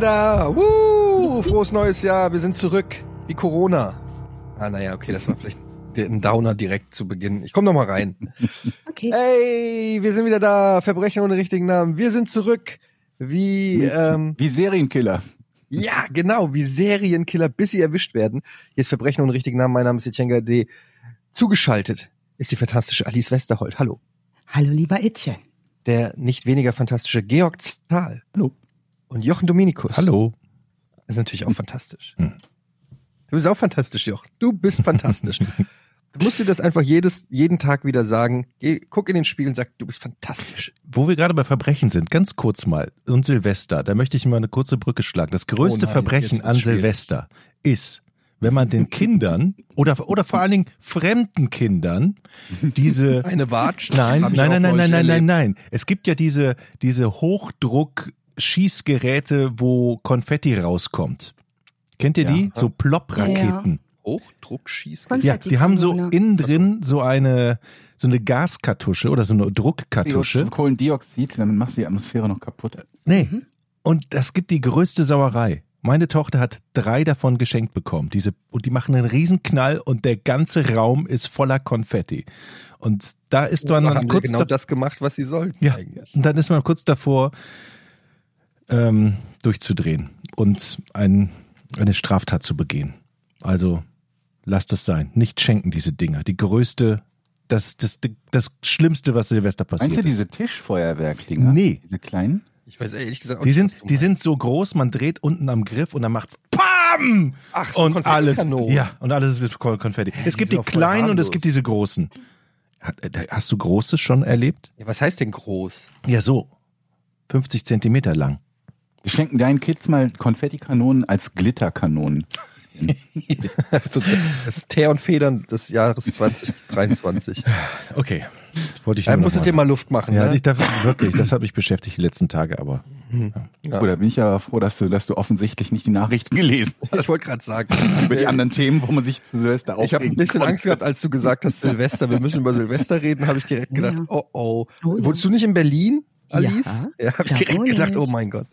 Da. Woo! Frohes neues Jahr. Wir sind zurück. Wie Corona. Ah, naja, okay, das war vielleicht ein Downer direkt zu Beginn. Ich komme noch mal rein. Okay. Hey, wir sind wieder da. Verbrechen ohne richtigen Namen. Wir sind zurück. Wie, ähm, Wie Serienkiller. ja, genau, wie Serienkiller, bis sie erwischt werden. Hier ist Verbrechen ohne richtigen Namen. Mein Name ist Etienne D. Zugeschaltet ist die fantastische Alice Westerholt. Hallo. Hallo, lieber Etienne. Der nicht weniger fantastische Georg Zahl. Hallo. Und Jochen Dominikus. Hallo. Das ist natürlich auch fantastisch. Hm. Du bist auch fantastisch, Joch. Du bist fantastisch. du musst dir das einfach jedes, jeden Tag wieder sagen. Geh, guck in den Spiegel und sag, du bist fantastisch. Wo wir gerade bei Verbrechen sind, ganz kurz mal. Und Silvester, da möchte ich mal eine kurze Brücke schlagen. Das größte Oh nein, Verbrechen an schwierig. Silvester ist, wenn man den Kindern oder, oder vor allen Dingen fremden Kindern diese Eine Watsch. Nein, nein, nein, nein, nein, nein, nein, nein. Es gibt ja diese, diese Hochdruck-Schießgeräte, wo Konfetti rauskommt. Kennt ihr die? Ja. So Plop-Raketen. Hochdruckschießen. Ja, die haben so Konfettikanone. innen drin so eine, so eine Gaskartusche oder so eine Druckkartusche. Kohlendioxid, damit machst du die Atmosphäre noch kaputt. Nee. Und das gibt die größte Sauerei. Meine Tochter hat drei davon geschenkt bekommen. Diese, und die machen einen Riesenknall und der ganze Raum ist voller Konfetti. Und da ist man Da dann haben sie kurz genau da, das gemacht, was sie sollten ja, eigentlich. und dann ist man kurz davor, ähm, durchzudrehen und ein, eine Straftat zu begehen. Also lasst es sein. Nicht schenken diese Dinger. Die größte, das, das, das Schlimmste, was Silvester passiert. Meinst du diese Tischfeuerwerk-Dinger? Nee. Diese kleinen? Ich weiß ehrlich gesagt auch Die sind, die sind so groß, man dreht unten am Griff und dann macht's PAM! Ach, so und alles, Konfettikanonen. ja, und alles ist Kon- Konfetti. es die gibt die kleinen und es gibt diese großen. Äh, hast du Großes schon erlebt? Ja, was heißt denn groß? Ja, so. 50 Zentimeter lang. Wir schenken deinen Kids mal Konfettikanonen als Glitterkanonen. Das ist Teer und Federn des Jahres 2023. Okay. Wollte ich nur muss es mal- dir mal Luft machen. Ja, ne? ich darf, wirklich, das hat mich beschäftigt die letzten Tage, aber Ja. Oh, da bin ich aber froh, dass du, dass du offensichtlich nicht die Nachrichten gelesen hast. Ich wollte gerade sagen. Über die anderen Themen, wo man sich zu Silvester Ich habe ein bisschen konnte. Angst gehabt, als du gesagt hast, Silvester, wir müssen über Silvester reden, habe ich direkt gedacht, Ja. oh oh. Oh ja. Wurdest du nicht in Berlin, Alice? Ja, Ja, habe ich direkt gedacht, oh mein Gott.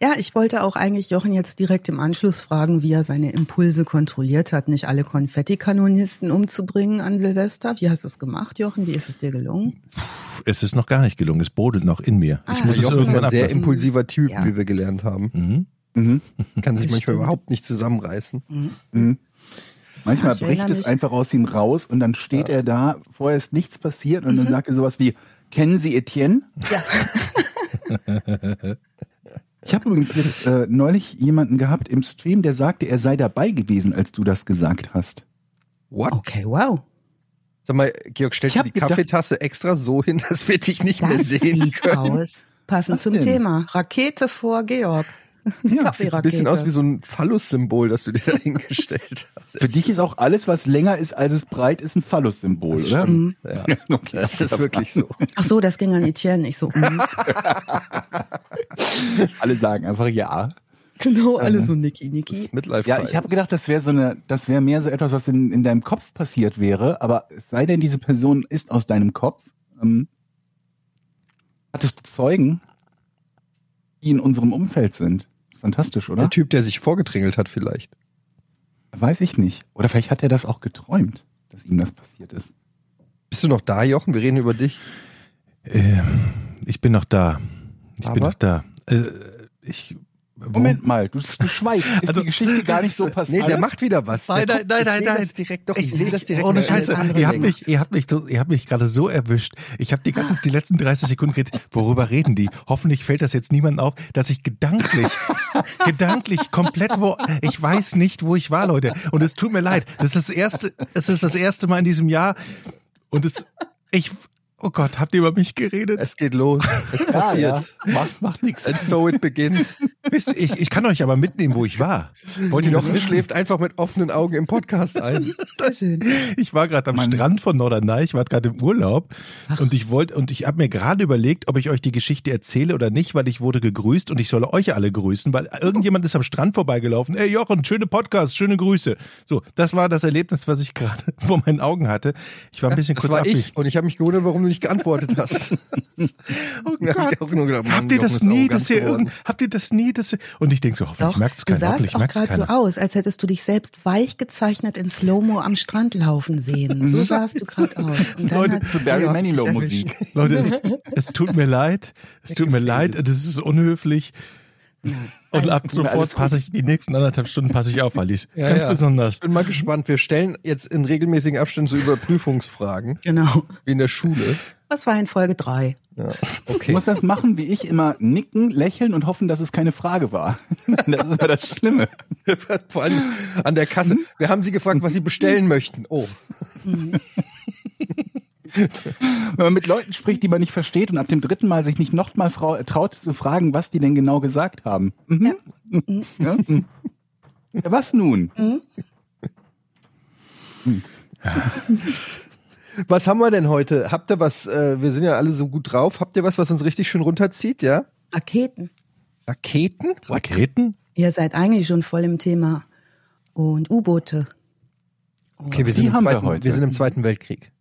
Ja, ich wollte auch eigentlich Jochen jetzt direkt im Anschluss fragen, wie er seine Impulse kontrolliert hat, nicht alle Konfettikanonisten umzubringen an Silvester. Wie hast du es gemacht, Jochen? Wie ist es dir gelungen? es ist noch gar nicht gelungen. Es brodelt noch in mir. Ich Ah, muss es Jochen ist irgendwann ein sehr ablassen. impulsiver Typ, Ja. wie wir gelernt haben. Mhm. Mhm. Kann sich Das manchmal stimmt. überhaupt nicht zusammenreißen. Mhm. Manchmal Ich bricht es mich. einfach aus ihm raus und dann steht er da, vorher ist nichts passiert und dann sagt er sowas wie, kennen Sie Etienne? Ja. Ich habe übrigens jetzt äh, neulich jemanden gehabt im Stream, der sagte, er sei dabei gewesen, als du das gesagt hast. What? Okay, wow. Sag mal, Georg, stellst du die gedacht- Kaffeetasse extra so hin, dass wir dich nicht mehr sehen sieht können? aus. Passend Was zum denn? Thema. Rakete vor Georg. Ja, Sieht ein bisschen aus wie so ein Phallus-Symbol, das du dir da hingestellt hast. Für dich ist auch alles, was länger ist, als es breit ist, ein Phallus-Symbol, Das oder? Mhm. Ja. Okay, Das ist wirklich so. Ach so, das ging an Etienne. Ich so, mhm. Alle sagen einfach ja. genau, alle so Niki, Niki. Midlife Ja, ich habe gedacht, das wäre so eine, das wäre mehr so etwas, was in, in deinem Kopf passiert wäre, aber es sei denn, diese Person ist aus deinem Kopf. Ähm, hattest du Zeugen, die in unserem Umfeld sind? Fantastisch, oder? Der Typ, der sich vorgedrängelt hat vielleicht. Weiß ich nicht. Oder vielleicht hat er das auch geträumt, dass ihm das passiert ist. Bist du noch da, Jochen? Wir reden über dich. Äh, ich bin noch da. Ich bin Aber? noch da. Äh, ich, Moment mal, du, du schweigst. Ist Also, die Geschichte gar nicht so passiert? Nee, der macht wieder was. Nein, der nein, nein, ich nein, sehe nein. Das direkt, doch, ich, sehe das direkt. Ohne Scheiße, ihr habt mich, ihr habt mich, ihr habt mich gerade so erwischt. Ich habe die ganze, die letzten 30 Sekunden geredet. Worüber reden die? Hoffentlich fällt das jetzt niemandem auf, dass ich gedanklich, gedanklich komplett wo, ich weiß nicht, wo ich war, Leute. Und es tut mir leid. Das ist das erste, es ist das erste Mal in diesem Jahr. Und es, ich, oh Gott, habt ihr über mich geredet? Es geht los. Es Ja, passiert. ja. Macht, macht nichts. And so it begins. Ich, ich kann euch aber mitnehmen, wo ich war. Wollt ihr wissen? schläft einfach mit offenen Augen im Podcast ein. Ich war gerade am Mann. Strand von Norderney, ich war gerade im Urlaub und ich wollte und ich habe mir gerade überlegt, ob ich euch die Geschichte erzähle oder nicht, weil ich wurde gegrüßt und ich solle euch alle grüßen, weil irgendjemand ist am Strand vorbeigelaufen. Ey Jochen, schöne Podcast, schöne Grüße. So, das war das Erlebnis, was ich gerade vor meinen Augen hatte. Ich war ein bisschen Das kurz war ich und ich habe mich gewundert, warum du nicht geantwortet hast. Oh hab ich Gott. auch nur gedacht, Habt ihr das nie, dass ihr irgend, habt ihr das nie, hättest du, und ich denke so, hoffentlich Doch, merkt's du keiner, sahst hoffentlich auch gerade so aus, als hättest du dich selbst weich gezeichnet in Slow-Mo am Strand laufen sehen. So sahst du gerade aus. Und Leute, hat zu Barry Manilow Musik. Leute, es, es tut mir leid, es tut mir leid, das ist unhöflich. Und ab gut, sofort passe ich, die nächsten anderthalb Stunden passe ich auf, Alice. Ja, Ganz ja. besonders. Ich bin mal gespannt. Wir stellen jetzt in regelmäßigen Abständen so Überprüfungsfragen, Genau. wie in der Schule. Das war in Folge drei. Ja, Du okay. musst das machen, wie ich immer nicken, lächeln und hoffen, dass es keine Frage war. Das ist immer das Schlimme. Vor allem an der Kasse. Wir haben sie gefragt, was sie bestellen möchten. Oh, Wenn man mit Leuten spricht, die man nicht versteht und ab dem dritten Mal sich nicht nochmal traut zu fragen, was die denn genau gesagt haben. Mhm. Ja. Mhm. Ja, was nun? was haben wir denn heute? Habt ihr was? Äh, wir sind ja alle so gut drauf. Habt ihr was, was uns richtig schön runterzieht? Ja? Raketen. Raketen? Raketen? Ihr seid eigentlich schon voll im Thema. Und U-Boote. Okay, wir sind, wir wir sind im Zweiten Weltkrieg.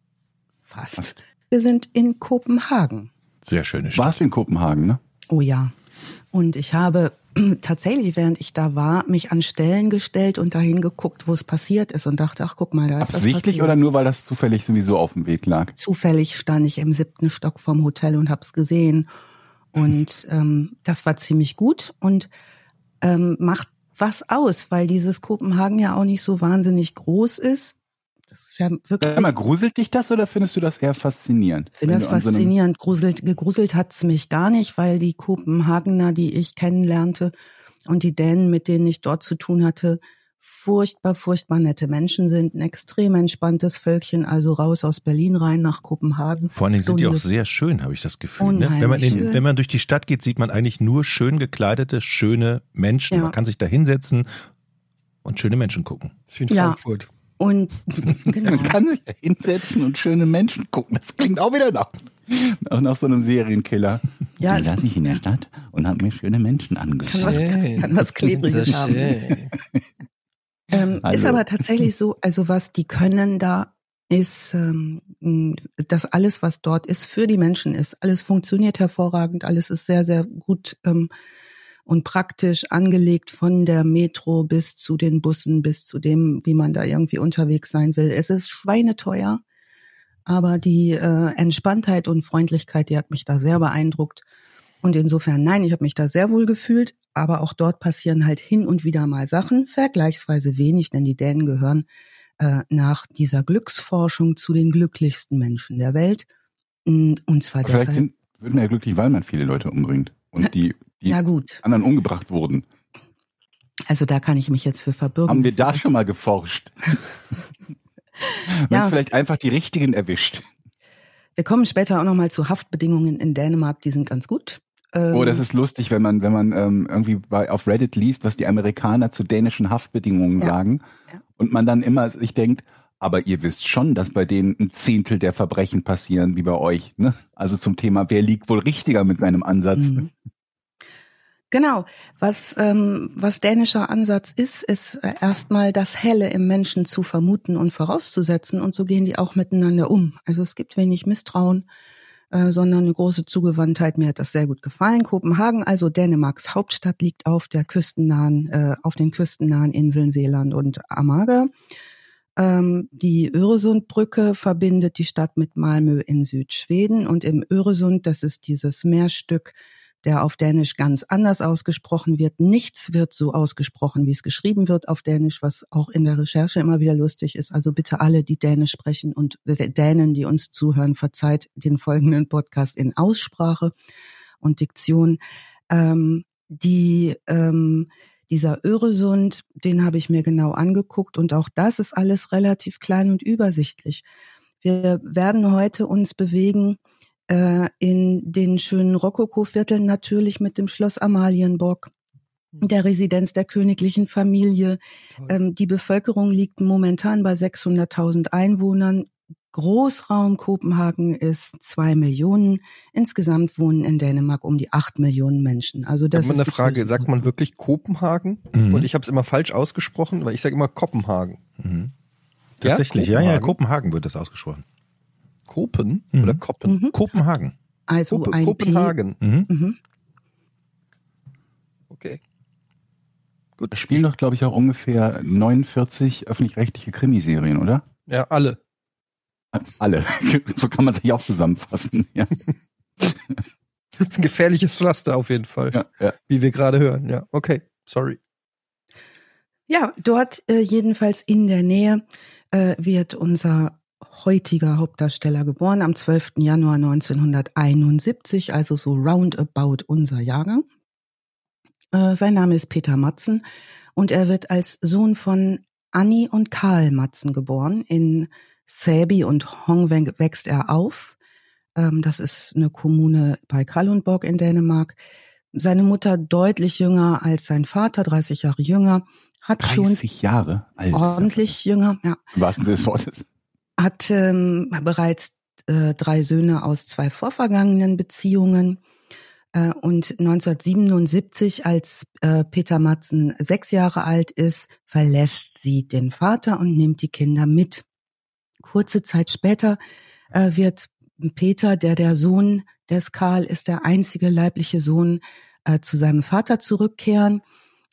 Fast. Wir sind in Kopenhagen. Sehr schöne Stadt. Warst in Kopenhagen, ne? Oh ja. Und ich habe tatsächlich, während ich da war, mich an Stellen gestellt und dahin geguckt, wo es passiert ist und dachte, ach guck mal, da ist Absichtlich oder nur, weil das zufällig sowieso auf dem Weg lag? Zufällig stand ich im siebten Stock vom Hotel und hab's gesehen. Und ähm, das war ziemlich gut und ähm, macht was aus, weil dieses Kopenhagen ja auch nicht so wahnsinnig groß ist. Das ist ja wirklich Sag mal, gruselt dich das oder findest du das eher faszinierend? Ich finde das faszinierend. Gruselt, gegruselt hat's mich gar nicht, weil die Kopenhagener, die ich kennenlernte und die Dänen, mit denen ich dort zu tun hatte, furchtbar, furchtbar nette Menschen sind. Ein extrem entspanntes Völkchen, also raus aus Berlin rein nach Kopenhagen. Vor allen Dingen sind die auch sehr schön, habe ich das Gefühl. Ne? Wenn, man in, wenn man durch die Stadt geht, sieht man eigentlich nur schön gekleidete, schöne Menschen. Ja. Man kann sich da hinsetzen und schöne Menschen gucken. Das ist wie in Ja. Frankfurt. Und genau. Man kann sich ja hinsetzen und schöne Menschen gucken. Das klingt auch wieder nach, auch nach so einem Serienkiller. Ja, Dann saß ich in der Stadt und habe mir schöne Menschen Kann angeschaut. was- kann was Klebriges haben. schön. Ähm, ist aber tatsächlich so, also was die können da ist, ähm, dass alles, was dort ist, für die Menschen ist. Alles funktioniert hervorragend, alles ist sehr, sehr gut ähm, und praktisch angelegt von der Metro bis zu den Bussen, bis zu dem, wie man da irgendwie unterwegs sein will. Es ist schweineteuer, aber die äh, Entspanntheit und Freundlichkeit, die hat mich da sehr beeindruckt. Und insofern, nein, ich habe mich da sehr wohl gefühlt, aber auch dort passieren halt hin und wieder mal Sachen, vergleichsweise wenig, denn die Dänen gehören äh, nach dieser Glücksforschung zu den glücklichsten Menschen der Welt. Mm, Und zwar Aber Vielleicht deshalb. sind, wird man ja glücklich, weil man viele Leute umbringt und die, die ja gut, anderen umgebracht wurden. also da kann ich mich jetzt für verbürgen. Haben wir da schon mal geforscht? Wenn Ja. es vielleicht einfach die richtigen erwischt. Wir kommen später auch nochmal zu Haftbedingungen in Dänemark, die sind ganz gut. Ähm, Oh, das ist lustig, wenn man, wenn man ähm, irgendwie bei, auf Reddit liest, was die Amerikaner zu dänischen Haftbedingungen Ja. sagen. Ja. Und man dann immer sich denkt, aber ihr wisst schon, dass bei denen ein Zehntel der Verbrechen passieren wie bei euch. Ne? Also zum Thema, wer liegt wohl richtiger mit seinem Ansatz? Mhm. Genau. Was, ähm, was dänischer Ansatz ist, ist äh, erstmal das Helle im Menschen zu vermuten und vorauszusetzen. Und so gehen die auch miteinander um. Also es gibt wenig Misstrauen, äh, sondern eine große Zugewandtheit. Mir hat das sehr gut gefallen. Kopenhagen, also Dänemarks Hauptstadt, liegt auf der küstennahen, äh, auf den küstennahen Inseln Seeland und Amager. Ähm, die Öresundbrücke verbindet die Stadt mit Malmö in Südschweden und im Öresund, das ist dieses Meerstück, der auf Dänisch ganz anders ausgesprochen wird. Nichts wird so ausgesprochen, wie es geschrieben wird auf Dänisch, was auch in der Recherche immer wieder lustig ist. Also bitte alle, die Dänisch sprechen und Dänen, die uns zuhören, verzeiht den folgenden Podcast in Aussprache und Diktion. Ähm, die ähm, dieser Öresund, den habe ich mir genau angeguckt und auch das ist alles relativ klein und übersichtlich. Wir werden heute uns bewegen äh, in den schönen Rokoko-Vierteln natürlich mit dem Schloss Amalienborg, der Residenz der königlichen Familie. Ähm, die Bevölkerung liegt momentan bei 600.000 Einwohnern. Großraum Kopenhagen ist zwei Millionen. Insgesamt wohnen in Dänemark um die acht Millionen Menschen. Also das Das ist ist eine Frage, sagt man wirklich Kopenhagen? Mhm. Und ich habe es immer falsch ausgesprochen, weil ich sage immer Kopenhagen. Mhm. Tatsächlich, ja, ja, Kopenhagen wird das ausgesprochen. Kopen Mhm. oder Koppen? Mhm. Kopenhagen. Also Kope- ein Kopenhagen. Mhm. Mhm. Okay. Da spielen doch, glaube ich, auch ungefähr 49 öffentlich-rechtliche Krimiserien, oder? Ja, alle. Alle. so kann man sich auch zusammenfassen. Ja. Das ist ein gefährliches Pflaster auf jeden Fall. Ja, ja. Wie wir gerade hören. Ja, okay. Sorry. Ja, dort äh, jedenfalls in der Nähe äh, wird unser heutiger Hauptdarsteller geboren am 12. Januar 1971, also so roundabout unser Jahrgang. Äh, sein Name ist Peter Matzen und er wird als Sohn von Annie und Karl Matzen geboren. In Säby und Hong wächst er auf. Ähm, das ist eine Kommune bei Kalundborg in Dänemark. Seine Mutter deutlich jünger als sein Vater, 30 Jahre jünger, hat 30 schon Jahre alt. ordentlich jünger, ja, Im wahrsten Sinne des Wortes. hat ähm, bereits äh, drei Söhne aus zwei vorvergangenen Beziehungen. Äh, und 1977, als äh, Peter Matzen sechs Jahre alt ist, verlässt sie den Vater und nimmt die Kinder mit. Kurze Zeit später äh, wird Peter, der der Sohn des Karl ist, der einzige leibliche Sohn, äh, zu seinem Vater zurückkehren.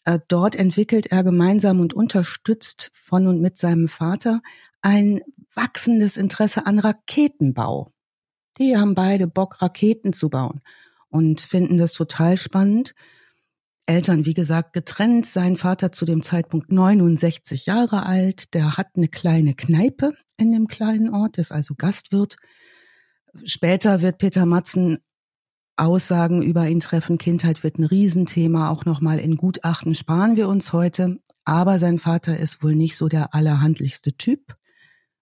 Äh, dort entwickelt er gemeinsam und unterstützt von und mit seinem Vater ein wachsendes Interesse an Raketenbau. Die haben beide Bock, Raketen zu bauen und finden das total spannend. Eltern, wie gesagt, getrennt. Sein Vater zu dem Zeitpunkt 69 Jahre alt. Der hat eine kleine Kneipe in dem kleinen Ort, ist also Gastwirt. Später wird Peter Matzen Aussagen über ihn treffen. Kindheit wird ein Riesenthema. Auch nochmal in Gutachten sparen wir uns heute. Aber sein Vater ist wohl nicht so der allerhandlichste Typ.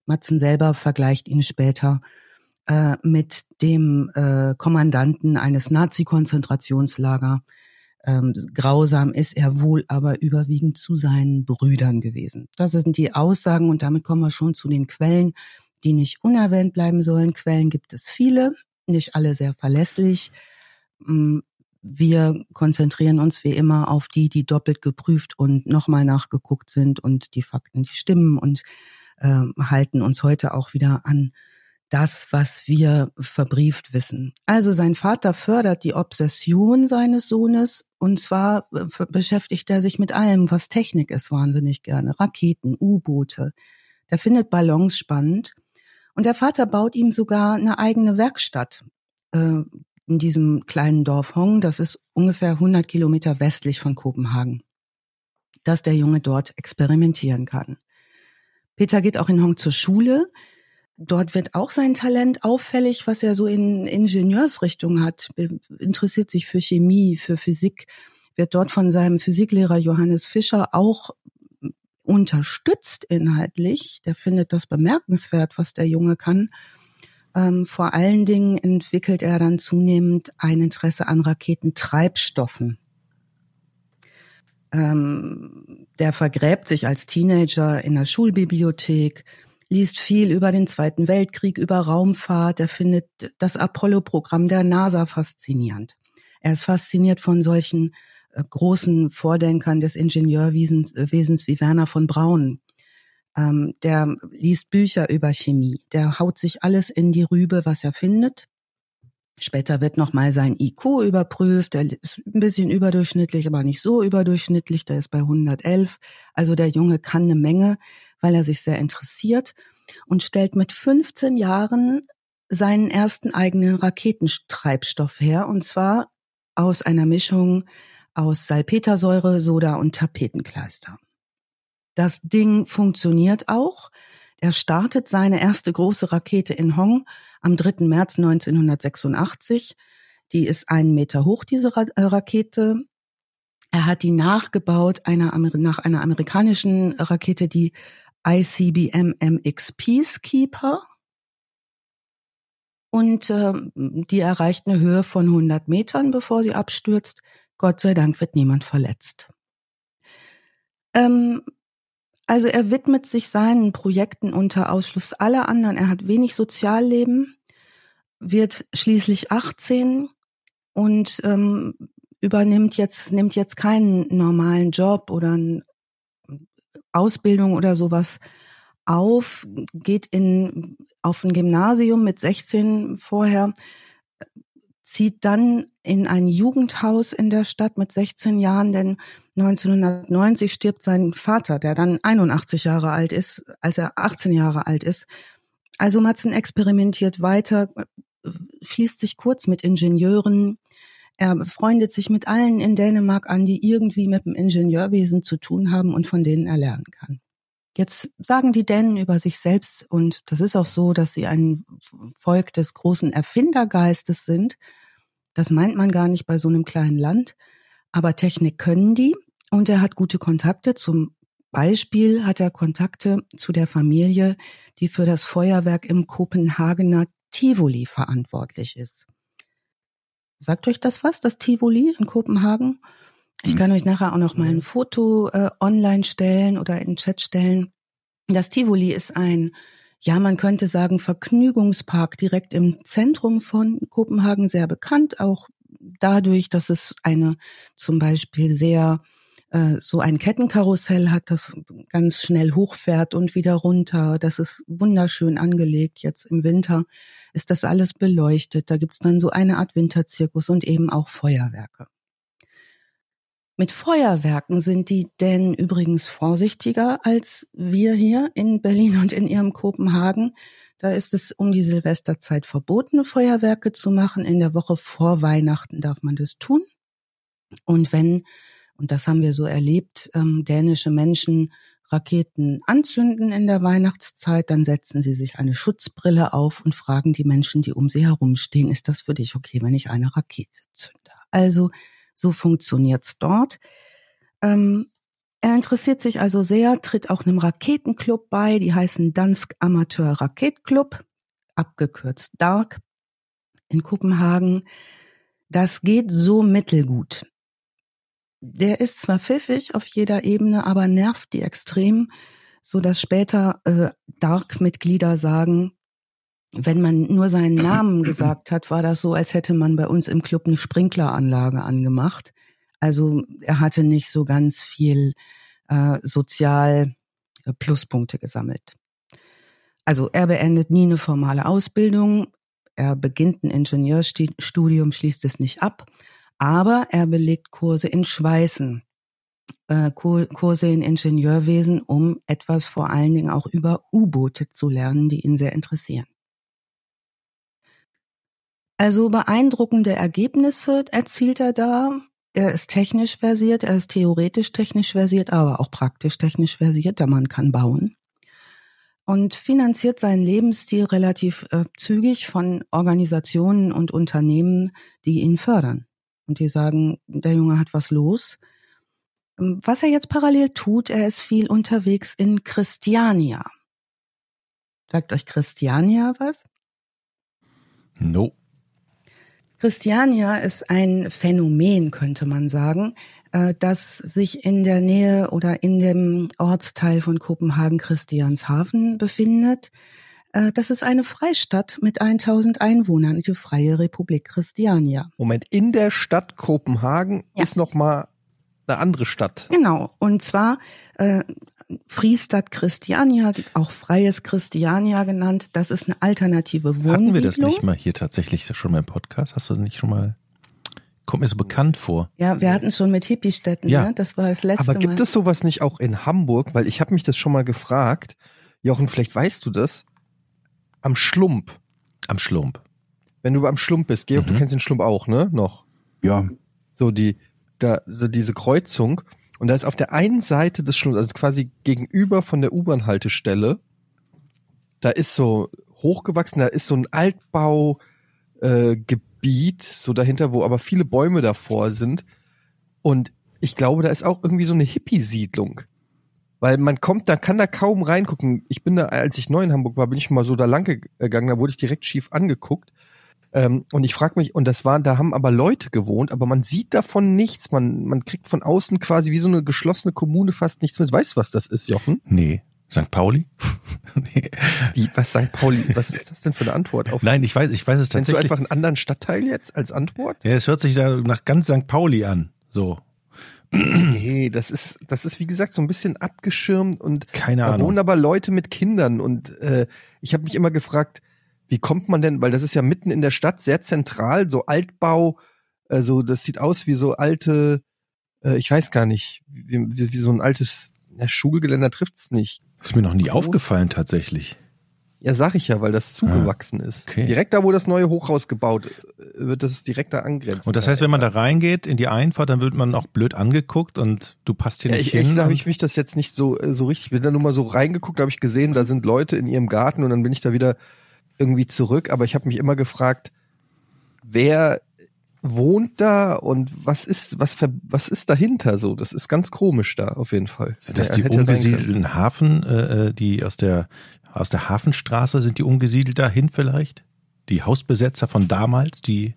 Matzen selber vergleicht ihn später äh, mit dem äh, Kommandanten eines Nazi-Konzentrationslager. Ähm, grausam ist er wohl aber überwiegend zu seinen Brüdern gewesen. Das sind die Aussagen und damit kommen wir schon zu den Quellen, die nicht unerwähnt bleiben sollen. Quellen gibt es viele, nicht alle sehr verlässlich. Mm, Wir konzentrieren uns wie immer auf die, die doppelt geprüft und nochmal nachgeguckt sind und die Fakten, die stimmen und äh, halten uns heute auch wieder an das, was wir verbrieft wissen. Also sein Vater fördert die Obsession seines Sohnes und zwar äh, beschäftigt er sich mit allem, was Technik ist, wahnsinnig gerne. Raketen, U-Boote. Der findet Ballons spannend und der Vater baut ihm sogar eine eigene Werkstatt äh, in diesem kleinen Dorf Hong. Das ist ungefähr 100 Kilometer westlich von Kopenhagen, dass der Junge dort experimentieren kann. Peter geht auch in Hong zur Schule. Dort wird auch sein Talent auffällig, was er so in Ingenieursrichtung hat. Er interessiert sich für Chemie, für Physik, wird dort von seinem Physiklehrer Johannes Fischer auch unterstützt inhaltlich. Der findet das bemerkenswert, was der Junge kann. Ähm, vor allen Dingen entwickelt er dann zunehmend ein Interesse an Raketentreibstoffen. Ähm, der vergräbt sich als Teenager in der Schulbibliothek, liest viel über den Zweiten Weltkrieg, über Raumfahrt. Er findet das Apollo-Programm der NASA faszinierend. Er ist fasziniert von solchen äh, großen Vordenkern des Ingenieurwesens äh, wie Werner von Braun. Ähm, der liest Bücher über Chemie. Der haut sich alles in die Rübe, was er findet. Später wird nochmal sein IQ überprüft. Der ist ein bisschen überdurchschnittlich, aber nicht so überdurchschnittlich. Der ist bei 111. Also der Junge kann eine Menge, weil er sich sehr interessiert und stellt mit 15 Jahren seinen ersten eigenen Raketentreibstoff her. Und zwar aus einer Mischung aus Salpetersäure, Soda und Tapetenkleister. Das Ding funktioniert auch. Er startet seine erste große Rakete in Hong am 3. März 1986. Die ist einen Meter hoch, diese Ra äh, Rakete. Er hat die nachgebaut einer, nach einer amerikanischen Rakete, die ICBM MX Peacekeeper. Und äh, die erreicht eine Höhe von 100 Metern, bevor sie abstürzt. Gott sei Dank wird niemand verletzt. Ähm, also er widmet sich seinen Projekten unter Ausschluss aller anderen. Er hat wenig Sozialleben, wird schließlich 18 und ähm, übernimmt jetzt nimmt jetzt keinen normalen Job oder eine Ausbildung oder sowas auf, geht in auf ein Gymnasium mit 16 vorher zieht dann in ein Jugendhaus in der Stadt mit 16 Jahren, denn 1990 stirbt sein Vater, der dann 81 Jahre alt ist, als er 18 Jahre alt ist. Also Matzen experimentiert weiter, schließt sich kurz mit Ingenieuren. Er befreundet sich mit allen in Dänemark an, die irgendwie mit dem Ingenieurwesen zu tun haben und von denen er lernen kann. Jetzt sagen die Dänen über sich selbst, und das ist auch so, dass sie ein Volk des großen Erfindergeistes sind. Das meint man gar nicht bei so einem kleinen Land. Aber Technik können die und er hat gute Kontakte. Zum Beispiel hat er Kontakte zu der Familie, die für das Feuerwerk im Kopenhagener Tivoli verantwortlich ist. Sagt euch das was, das Tivoli in Kopenhagen? Ich kann euch nachher auch noch mal ein Foto äh, online stellen oder in den Chat stellen. Das Tivoli ist ein, ja, man könnte sagen, Vergnügungspark direkt im Zentrum von Kopenhagen, sehr bekannt, auch dadurch, dass es eine zum Beispiel sehr so ein Kettenkarussell hat, das ganz schnell hochfährt und wieder runter. Das ist wunderschön angelegt. Jetzt im Winter ist das alles beleuchtet. Da gibt's dann so eine Art Winterzirkus und eben auch Feuerwerke. Mit Feuerwerken sind die Dänen übrigens vorsichtiger als wir hier in Berlin und in ihrem Kopenhagen. Da ist es um die Silvesterzeit verboten, Feuerwerke zu machen. In der Woche vor Weihnachten darf man das tun. Und wenn, und das haben wir so erlebt, ähm, dänische Menschen Raketen anzünden in der Weihnachtszeit, dann setzen sie sich eine Schutzbrille auf und fragen die Menschen, die um sie herumstehen, ist das für dich okay, wenn ich eine Rakete zünde? Also so funktioniert's dort. Ähm, er interessiert sich also sehr, tritt auch einem Raketenclub bei, die heißen Dansk Amateur Raketclub, abgekürzt DARK, in Kopenhagen. Das geht so mittelgut. Der ist zwar pfiffig auf jeder Ebene, aber nervt die extrem, so dass später äh, Dark-Mitglieder sagen, wenn man nur seinen Namen gesagt hat, war das so, als hätte man bei uns im Club eine Sprinkleranlage angemacht. Also er hatte nicht so ganz viel äh, sozial äh, Pluspunkte gesammelt. Also er beendet nie eine formale Ausbildung, er beginnt ein Ingenieurstudium, schließt es nicht ab, aber er belegt Kurse in Schweißen, äh, Kurse in Ingenieurwesen, um etwas vor allen Dingen auch über U-Boote zu lernen, die ihn sehr interessieren. Also beeindruckende Ergebnisse erzielt er da. Er ist technisch versiert, er ist theoretisch technisch versiert, aber auch praktisch technisch versiert. Der Mann kann bauen und finanziert seinen Lebensstil relativ äh, zügig von Organisationen und Unternehmen, die ihn fördern. Und die sagen, der Junge hat was los. Ähm, was er jetzt parallel tut, er ist viel unterwegs in Christiania. Sagt euch Christiania was? No. Christiania ist ein Phänomen, könnte man sagen, äh, das sich in der Nähe oder in dem Ortsteil von Kopenhagen Christianshafen befindet. Äh, das ist eine Freistadt mit 1000 Einwohnern, die Freie Republik Christiania. Moment, in der Stadt Kopenhagen Ja. ist noch mal eine andere Stadt. Genau, und zwar äh, Friestadt Christiania, auch Freies Christiania genannt. Das ist eine alternative Wohnsiedlung. Hatten wir das nicht mal hier tatsächlich schon mal im Podcast? Hast du nicht schon mal. Kommt mir so bekannt vor. Ja, wir hatten es schon mit Hippie-Städten, Ja. ne? Das war das letzte Aber gibt Mal. es sowas nicht auch in Hamburg? Weil ich habe mich das schon mal gefragt. Jochen, vielleicht weißt du das. Am Schlump. Am Schlump. Wenn du am Schlump bist, Georg, du Mhm. kennst den Schlump auch, ne? Noch. Ja, So die, da, so diese Kreuzung. Und da ist auf der einen Seite des Schlumps, also quasi gegenüber von der U-Bahn-Haltestelle, da ist so hochgewachsen, da ist so ein Altbau, äh, Gebiet, so dahinter, wo aber viele Bäume davor sind. Und ich glaube, da ist auch irgendwie so eine Hippie-Siedlung. Weil man kommt, da kann da kaum reingucken. Ich bin da, als ich neu in Hamburg war, bin ich mal so da lang gegangen, da wurde ich direkt schief angeguckt. Ähm, und ich frage mich, und das waren, da haben aber Leute gewohnt, aber man sieht davon nichts. Man, man kriegt von außen quasi wie so eine geschlossene Kommune fast nichts mit. Weißt du, was das ist, Jochen? Nee. St. Pauli? nee. Wie, was St. Pauli, was ist das denn für eine Antwort auf? Nein, ich weiß, ich weiß es Kennst du tatsächlich. einfach einen anderen Stadtteil jetzt als Antwort? Ja, es hört sich da nach ganz St. Pauli an. So. Nee, das ist, das ist wie gesagt so ein bisschen abgeschirmt und Keine da Ahnung. wohnen aber Leute mit Kindern und äh, ich habe mich immer gefragt, Wie kommt man denn, weil das ist ja mitten in der Stadt, sehr zentral, so Altbau, also das sieht aus wie so alte, äh, ich weiß gar nicht, wie, wie, wie so ein altes ja, Schulgeländer trifft's nicht. Ist mir noch nie Groß. aufgefallen tatsächlich. Ja, sag ich ja, weil das zugewachsen ist. okay. Direkt da, wo das neue Hochhaus gebaut wird, das ist direkt da angrenzt. Und das heißt, wenn man da reingeht in die Einfahrt, dann wird man auch blöd angeguckt und du passt hier ja, nicht ich, hin. ehrlich habe ich mich das jetzt nicht so äh, so richtig. Ich bin da nur mal so reingeguckt, habe ich gesehen, da sind Leute in ihrem Garten und dann bin ich da wieder irgendwie zurück. Aber ich habe mich immer gefragt, wer wohnt da und was ist was was ist dahinter so? Das ist ganz komisch da auf jeden Fall. Sind das Ja, die umgesiedelten Hafen, äh, äh, die aus der aus der Hafenstraße sind die umgesiedelt dahin vielleicht? Die Hausbesetzer von damals, die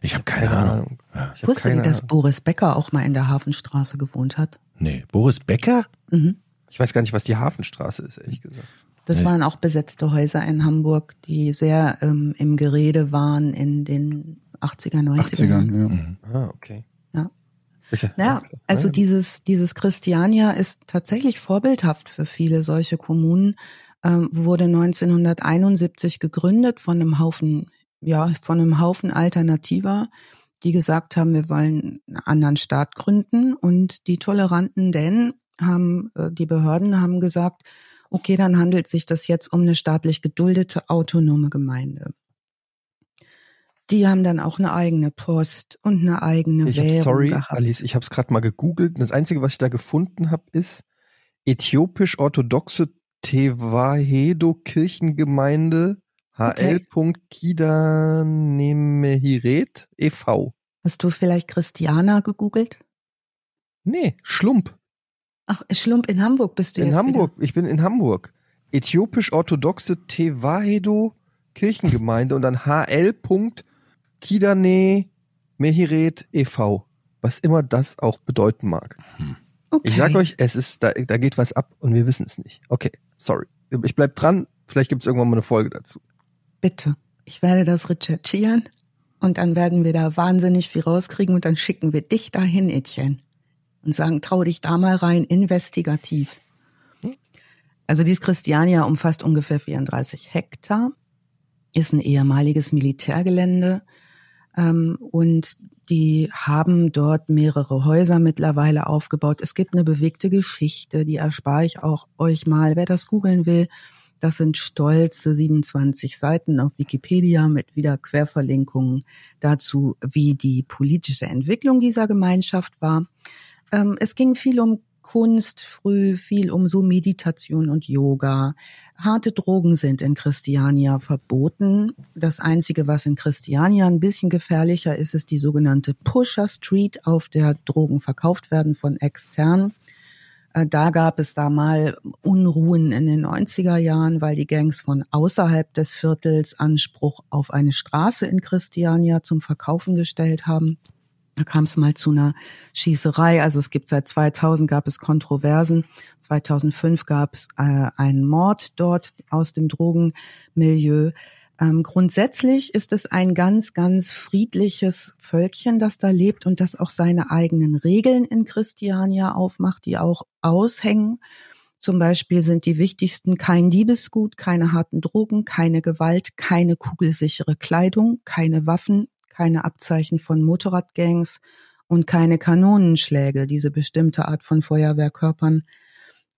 ich habe keine, Keine Ahnung. Ahnung. Ja. Ich hab Wusstet ihr, dass Ahnung. Boris Becker auch mal in der Hafenstraße gewohnt hat? Nee, Boris Becker? Mhm. Ich weiß gar nicht, was die Hafenstraße ist, ehrlich gesagt. Das Nee. waren auch besetzte Häuser in Hamburg, die sehr ähm, im Gerede waren in den 80er, 90er 80ern, Jahren. ja. Mhm. Ah, okay. Ja. Bitte. Ja, also dieses, dieses Christiania ist tatsächlich vorbildhaft für viele solche Kommunen, wurde 1971 gegründet von einem Haufen, ja, von einem Haufen Alternativer, die gesagt haben, wir wollen einen anderen Staat gründen und die toleranten Dänen haben, äh, die Behörden haben gesagt, okay, dann handelt sich das jetzt um eine staatlich geduldete autonome Gemeinde. Die haben dann auch eine eigene Post und eine eigene Ich hab, Währung sorry, gehabt. Alice, ich habe es gerade mal gegoogelt. und Das Einzige, was ich da gefunden habe, ist äthiopisch-orthodoxe Tewahedo Kirchengemeinde Okay. hl. Kidanemehiret e.V. Hast du vielleicht Christiana gegoogelt? Nee, Schlump. Ach, Schlump in Hamburg bist du in jetzt Hamburg. Ich bin in Hamburg. Äthiopisch-orthodoxe Tewahedo Kirchengemeinde und dann hl. Kidane Mehiret e.V. Was immer das auch bedeuten mag. Wieder. Okay. Ich sag euch, es ist, da, da geht was ab und wir wissen es nicht. Okay, sorry. Ich bleib dran. Vielleicht gibt es irgendwann mal eine Folge dazu. Bitte. Ich werde das recherchieren und dann werden wir da wahnsinnig viel rauskriegen und dann schicken wir dich dahin, Etienne. Und sagen, trau dich da mal rein, investigativ. Also dieses Christiania umfasst ungefähr 34 Hektar, ist ein ehemaliges Militärgelände ähm, und die haben dort mehrere Häuser mittlerweile aufgebaut. Es gibt eine bewegte Geschichte, die erspare ich auch euch mal, wer das googeln will. Das sind stolze 27 Seiten auf Wikipedia mit wieder Querverlinkungen dazu, wie die politische Entwicklung dieser Gemeinschaft war. Ähm, es ging viel um Kunst früh, viel um so Meditation und Yoga. Harte Drogen sind in Christiania verboten. Das Einzige, was in Christiania ein bisschen gefährlicher ist, ist die sogenannte Pusher Street, auf der Drogen verkauft werden von extern. Äh, Da gab es da mal Unruhen in den 90er Jahren, weil die Gangs von außerhalb des Viertels Anspruch auf eine Straße in Christiania zum Verkaufen gestellt haben. Da kam es mal zu einer Schießerei. Also es gibt seit 2000 gab es Kontroversen. 2005 gab es äh, einen Mord dort aus dem Drogenmilieu. Ähm, grundsätzlich ist es ein ganz, ganz friedliches Völkchen, das da lebt und das auch seine eigenen Regeln in Christiania aufmacht, die auch aushängen. Zum Beispiel sind die wichtigsten kein Diebesgut, keine harten Drogen, keine Gewalt, keine kugelsichere Kleidung, keine Waffen, keine Abzeichen von Motorradgangs und keine Kanonenschläge, diese bestimmte Art von Feuerwehrkörpern.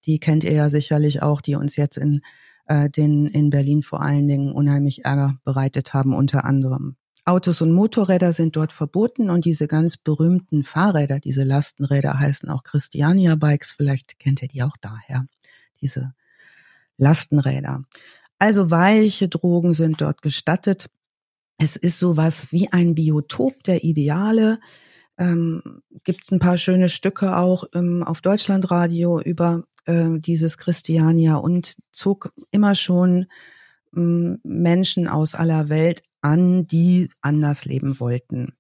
Die kennt ihr ja sicherlich auch, die uns jetzt in äh, den in Berlin vor allen Dingen unheimlich Ärger bereitet haben, unter anderem. Autos und Motorräder sind dort verboten und diese ganz berühmten Fahrräder, diese Lastenräder heißen auch Christiania Bikes, vielleicht kennt ihr die auch daher, diese Lastenräder. Also weiche Drogen sind dort gestattet. Es ist sowas wie ein Biotop der Ideale. Ähm, Gibt es ein paar schöne Stücke auch ähm, auf Deutschlandradio über äh, dieses Christiania und zog immer schon ähm, Menschen aus aller Welt an, die anders leben wollten.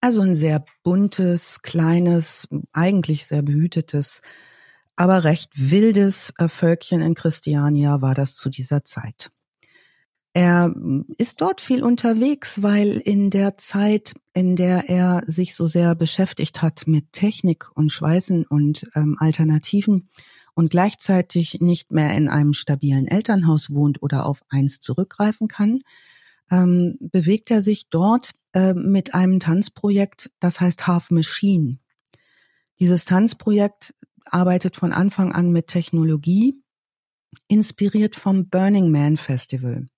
Also ein sehr buntes, kleines, eigentlich sehr behütetes, aber recht wildes äh, Völkchen in Christiania war das zu dieser Zeit. Er ist dort viel unterwegs, weil in der Zeit, in der er sich so sehr beschäftigt hat mit Technik und Schweißen und ähm, Alternativen und gleichzeitig nicht mehr in einem stabilen Elternhaus wohnt oder auf eins zurückgreifen kann, ähm, bewegt er sich dort äh, mit einem Tanzprojekt, das heißt Half Machine. Dieses Tanzprojekt arbeitet von Anfang an mit Technologie, inspiriert vom Burning Man Festival,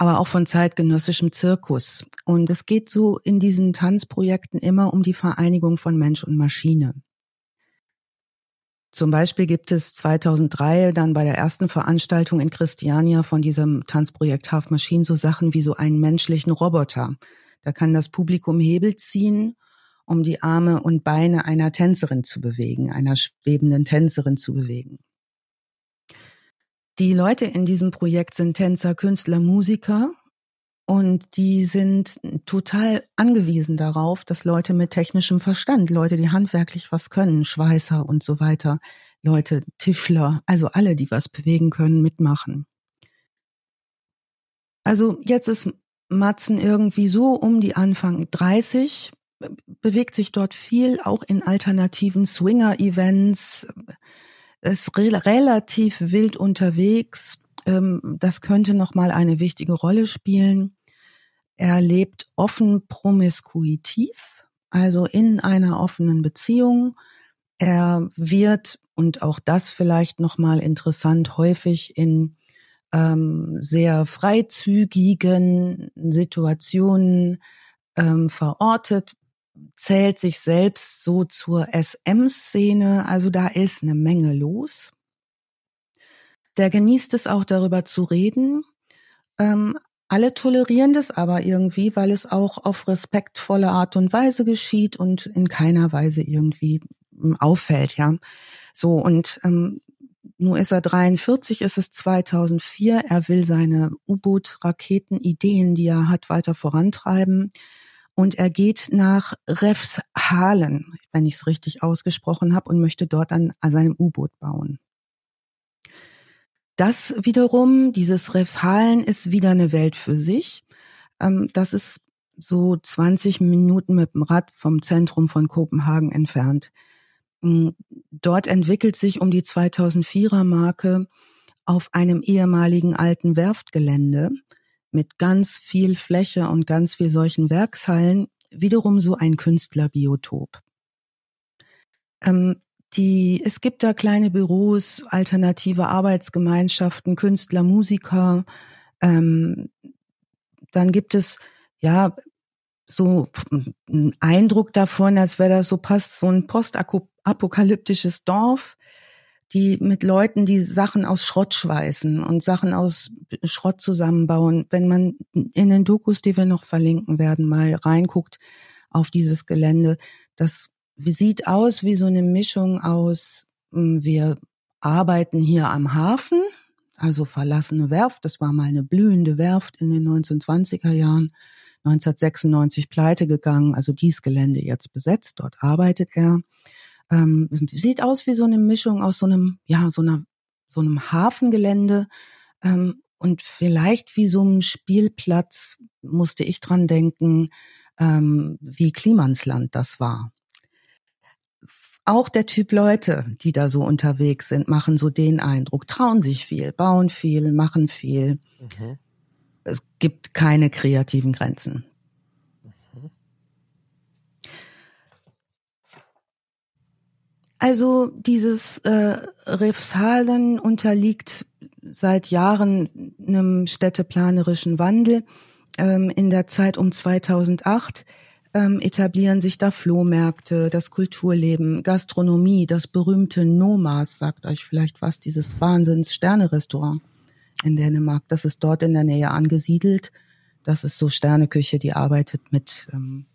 aber auch von zeitgenössischem Zirkus. Und es geht so in diesen Tanzprojekten immer um die Vereinigung von Mensch und Maschine. Zum Beispiel gibt es 2003 dann bei der ersten Veranstaltung in Christiania von diesem Tanzprojekt Half Machine so Sachen wie so einen menschlichen Roboter. Da kann das Publikum Hebel ziehen, um die Arme und Beine einer Tänzerin zu bewegen, einer schwebenden Tänzerin zu bewegen. Die Leute in diesem Projekt sind Tänzer, Künstler, Musiker und die sind total angewiesen darauf, dass Leute mit technischem Verstand, Leute, die handwerklich was können, Schweißer und so weiter, Leute, Tischler, also alle, die was bewegen können, mitmachen. Also jetzt ist Matzen irgendwie so um die Anfang 30, bewegt sich dort viel, auch in alternativen Swinger-Events, ist re relativ wild unterwegs. Ähm, das könnte noch mal eine wichtige Rolle spielen. Er lebt offen promiskuitiv, also in einer offenen Beziehung. Er wird, und auch das vielleicht nochmal interessant, häufig in ähm, sehr freizügigen Situationen ähm, verortet, zählt sich selbst so zur SM-Szene, also da ist eine Menge los. Der genießt es auch darüber zu reden, ähm, alle tolerieren das aber irgendwie, weil es auch auf respektvolle Art und Weise geschieht und in keiner Weise irgendwie hm, auffällt, ja. So, und ähm, nur ist er 43, ist es 2004. Er will seine U-Boot-Raketen-Ideen, die er hat, weiter vorantreiben. Und er geht nach Refshalen, wenn ich es richtig ausgesprochen habe, und möchte dort an, seinem U-Boot bauen. Das wiederum, dieses Refshalen ist wieder eine Welt für sich. Ähm, das ist so 20 Minuten mit dem Rad vom Zentrum von Kopenhagen entfernt. Mm, dort entwickelt sich um die 2004er Marke auf einem ehemaligen alten Werftgelände mit ganz viel Fläche und ganz viel solchen Werkshallen wiederum so ein Künstlerbiotop. Ähm, die, es gibt da kleine Büros, alternative Arbeitsgemeinschaften, Künstler, Musiker. Ähm, dann gibt es ja so einen Eindruck davon, als wäre das so passt, so ein postapokalyptisches Dorf, die mit Leuten, die Sachen aus Schrott schweißen und Sachen aus Schrott zusammenbauen. Wenn man in den Dokus, die wir noch verlinken werden, mal reinguckt auf dieses Gelände, das sieht aus wie so eine Mischung aus, hm, wir arbeiten hier am Hafen, also verlassene Werft. Das war mal eine blühende Werft in den 1920er Jahren. 1996 pleite gegangen, also dies Gelände jetzt besetzt. Dort arbeitet er. Ähm, sieht aus wie so eine Mischung aus so einem, ja, so einer, so einem Hafengelände ähm, und vielleicht wie so einem Spielplatz musste ich dran denken, ähm, wie Klimansland das war auch der Typ Leute, die da so unterwegs sind, machen so den Eindruck, trauen sich viel, bauen viel, machen viel. Mhm. Es gibt keine kreativen Grenzen. Also dieses äh, Refshalen unterliegt seit Jahren einem städteplanerischen Wandel. Ähm, in der Zeit um 2008 ähm, etablieren sich da Flohmärkte, das Kulturleben, Gastronomie, das berühmte Nomas, sagt euch vielleicht was, dieses Wahnsinns-Sterne-Restaurant in Dänemark. Das ist dort in der Nähe angesiedelt. Das ist so Sterneküche, die arbeitet mit ähm,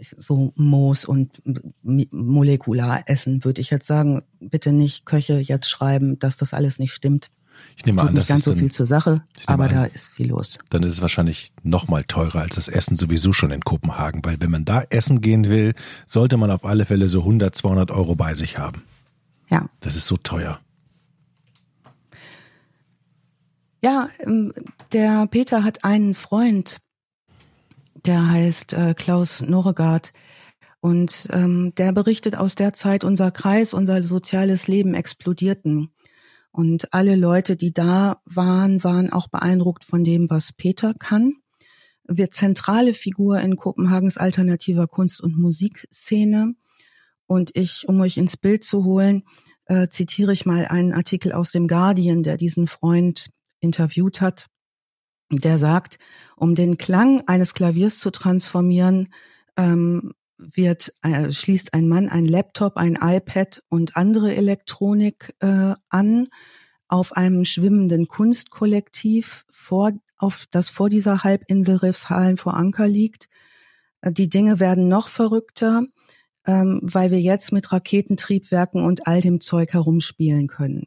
so Moos und Molekularessen, würde ich jetzt sagen. Bitte nicht Köche jetzt schreiben, dass das alles nicht stimmt. Ich nehme Tut an, nicht das ganz ist so dann, viel zur Sache, aber an, da ist viel los. Dann ist es wahrscheinlich noch mal teurer als das Essen sowieso schon in Kopenhagen, weil wenn man da essen gehen will, sollte man auf alle Fälle so 100, 200 Euro bei sich haben. Ja. Das ist so teuer. Ja, ähm, der Peter hat einen Freund, der heißt äh, Klaus Noregard. Und ähm, der berichtet aus der Zeit, unser Kreis, unser soziales Leben explodierten. Und alle Leute, die da waren, waren auch beeindruckt von dem, was Peter kann. Wird zentrale Figur in Kopenhagens alternativer Kunst- und Musikszene. Und ich, um euch ins Bild zu holen, äh, zitiere ich mal einen Artikel aus dem Guardian, der diesen Freund interviewt hat. Der sagt, um den Klang eines Klaviers zu transformieren, ähm, wird äh, schließt ein Mann ein Laptop, ein iPad und andere Elektronik äh, an auf einem schwimmenden Kunstkollektiv vor auf das vor dieser Halbinsel Riffshallen vor Anker liegt. Äh, die Dinge werden noch verrückter, ähm, weil wir jetzt mit Raketentriebwerken und all dem Zeug herumspielen können.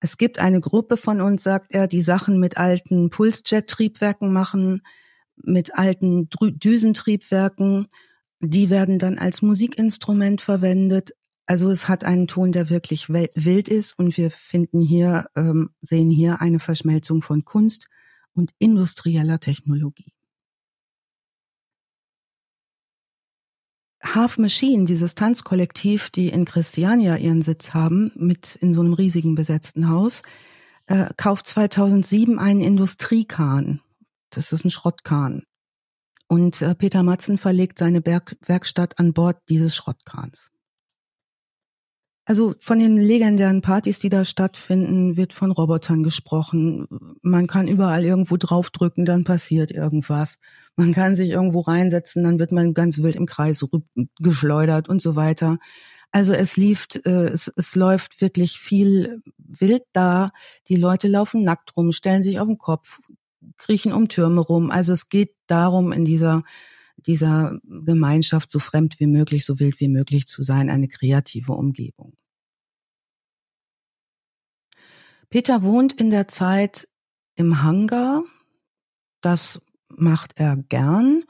Es gibt eine Gruppe von uns, sagt er, die Sachen mit alten Pulsjet-Triebwerken machen, mit alten Düsentriebwerken die werden dann als Musikinstrument verwendet. Also es hat einen Ton, der wirklich wild ist und wir finden hier, ähm, sehen hier eine Verschmelzung von Kunst und industrieller Technologie. Half Machine, dieses Tanzkollektiv, die in Christiania ihren Sitz haben, mit in so einem riesigen besetzten Haus, äh, kauft 2007 einen Industriekahn. Das ist ein Schrottkahn. Und äh, Peter Matzen verlegt seine Berg Werkstatt an Bord dieses Schrottkahns. Also von den legendären Partys, die da stattfinden, wird von Robotern gesprochen. Man kann überall irgendwo draufdrücken, dann passiert irgendwas. Man kann sich irgendwo reinsetzen, dann wird man ganz wild im Kreis geschleudert und so weiter. Also es lief, äh, es, es läuft wirklich viel wild da. Die Leute laufen nackt rum, stellen sich auf den Kopf, kriechen um Türme rum. Also es geht darum, in dieser, dieser Gemeinschaft so fremd wie möglich, so wild wie möglich zu sein, eine kreative Umgebung. Peter wohnt in der Zeit im Hangar. Das macht er gern.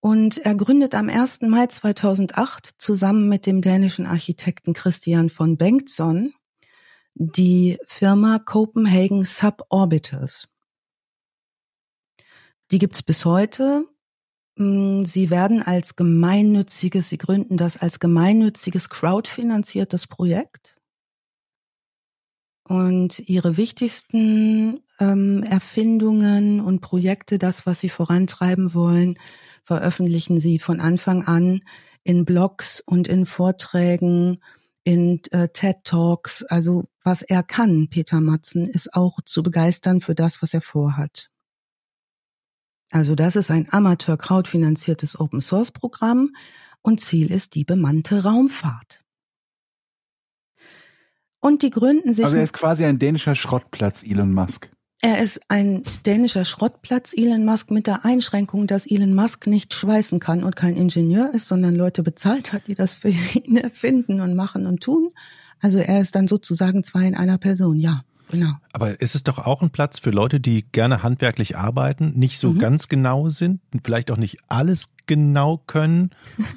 Und er gründet am 1. Mai 2008 zusammen mit dem dänischen Architekten Christian von Bengtsson die Firma Copenhagen Suborbitals. Die gibt's bis heute. Mm, sie werden als gemeinnütziges, sie gründen das als gemeinnütziges crowdfinanziertes Projekt. Und ihre wichtigsten ähm, Erfindungen und Projekte, das, was sie vorantreiben wollen, veröffentlichen sie von Anfang an in Blogs und in Vorträgen, in äh, TED Talks. Also was er kann, Peter Matzen, ist auch zu begeistern für das, was er vorhat. Also das ist ein Amateur-Crowdfinanziertes Open-Source-Programm und Ziel ist die bemannte Raumfahrt. Und die gründen sich. Also er ist quasi ein dänischer Schrottplatz, Elon Musk. Er ist ein dänischer Schrottplatz, Elon Musk, mit der Einschränkung, dass Elon Musk nicht schweißen kann und kein Ingenieur ist, sondern Leute bezahlt hat, die das für ihn erfinden und machen und tun. Also er ist dann sozusagen zwei in einer Person, ja. Genau. Aber ist es doch auch ein Platz für Leute, die gerne handwerklich arbeiten, nicht so mhm. ganz genau sind, vielleicht auch nicht alles genau können?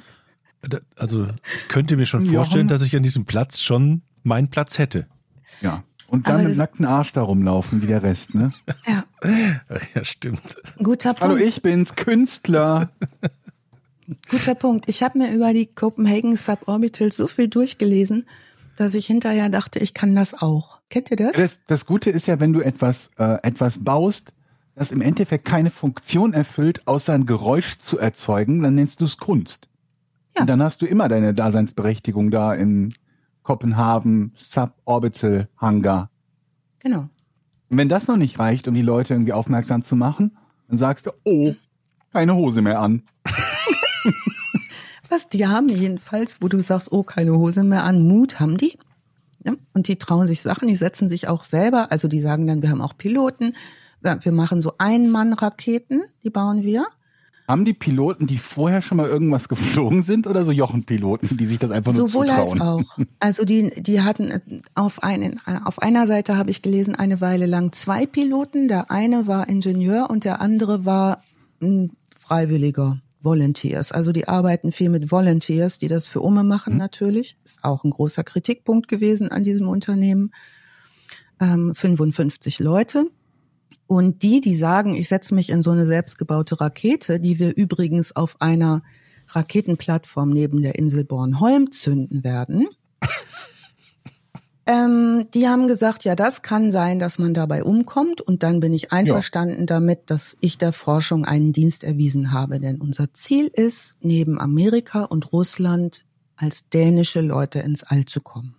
Also könnte mir schon vorstellen, dass ich an diesem Platz schon meinen Platz hätte. Ja. Und dann mit nackten Arsch da rumlaufen wie der Rest, ne? Ja. ja, stimmt. Guter Punkt. Hallo, ich bin's, Künstler. Guter Punkt. Ich habe mir über die Copenhagen Suborbitals so viel durchgelesen, dass ich hinterher dachte, ich kann das auch. Kennt ihr das? Das, das Gute ist ja, wenn du etwas, äh, etwas baust, das im Endeffekt keine Funktion erfüllt, außer ein Geräusch zu erzeugen, dann nennst du es Kunst. Ja. Und dann hast du immer deine Daseinsberechtigung da in Kopenhagen Suborbital Hangar. Genau. Und wenn das noch nicht reicht, um die Leute irgendwie aufmerksam zu machen, dann sagst du, oh, keine Hose mehr an. Was die haben jedenfalls, wo du sagst, oh, keine Hose mehr an, Mut haben die. Und die trauen sich Sachen, die setzen sich auch selber, also die sagen dann, wir haben auch Piloten, wir machen so Ein-Mann-Raketen, die bauen wir. Haben die Piloten, die vorher schon mal irgendwas geflogen sind oder so Jochenpiloten, die sich das einfach nur Sowohl zutrauen? Sowohl als auch. Also die, die hatten auf, einen, auf einer Seite habe ich gelesen, eine Weile lang zwei Piloten. Der eine war Ingenieur und der andere war ein Freiwilliger. Volunteers. Also die arbeiten viel mit Volunteers, die das für Umme machen mhm. natürlich. Ist auch ein großer Kritikpunkt gewesen an diesem Unternehmen. Ähm, 55 Leute. Und die, die sagen, ich setze mich in so eine selbstgebaute Rakete, die wir übrigens auf einer Raketenplattform neben der Insel Bornholm zünden werden. ähm, die haben gesagt, ja, das kann sein, dass man dabei umkommt. Und dann bin ich einverstanden ja. damit, dass ich der Forschung einen Dienst erwiesen habe. Denn unser Ziel ist, neben Amerika und Russland als dänische Leute ins All zu kommen.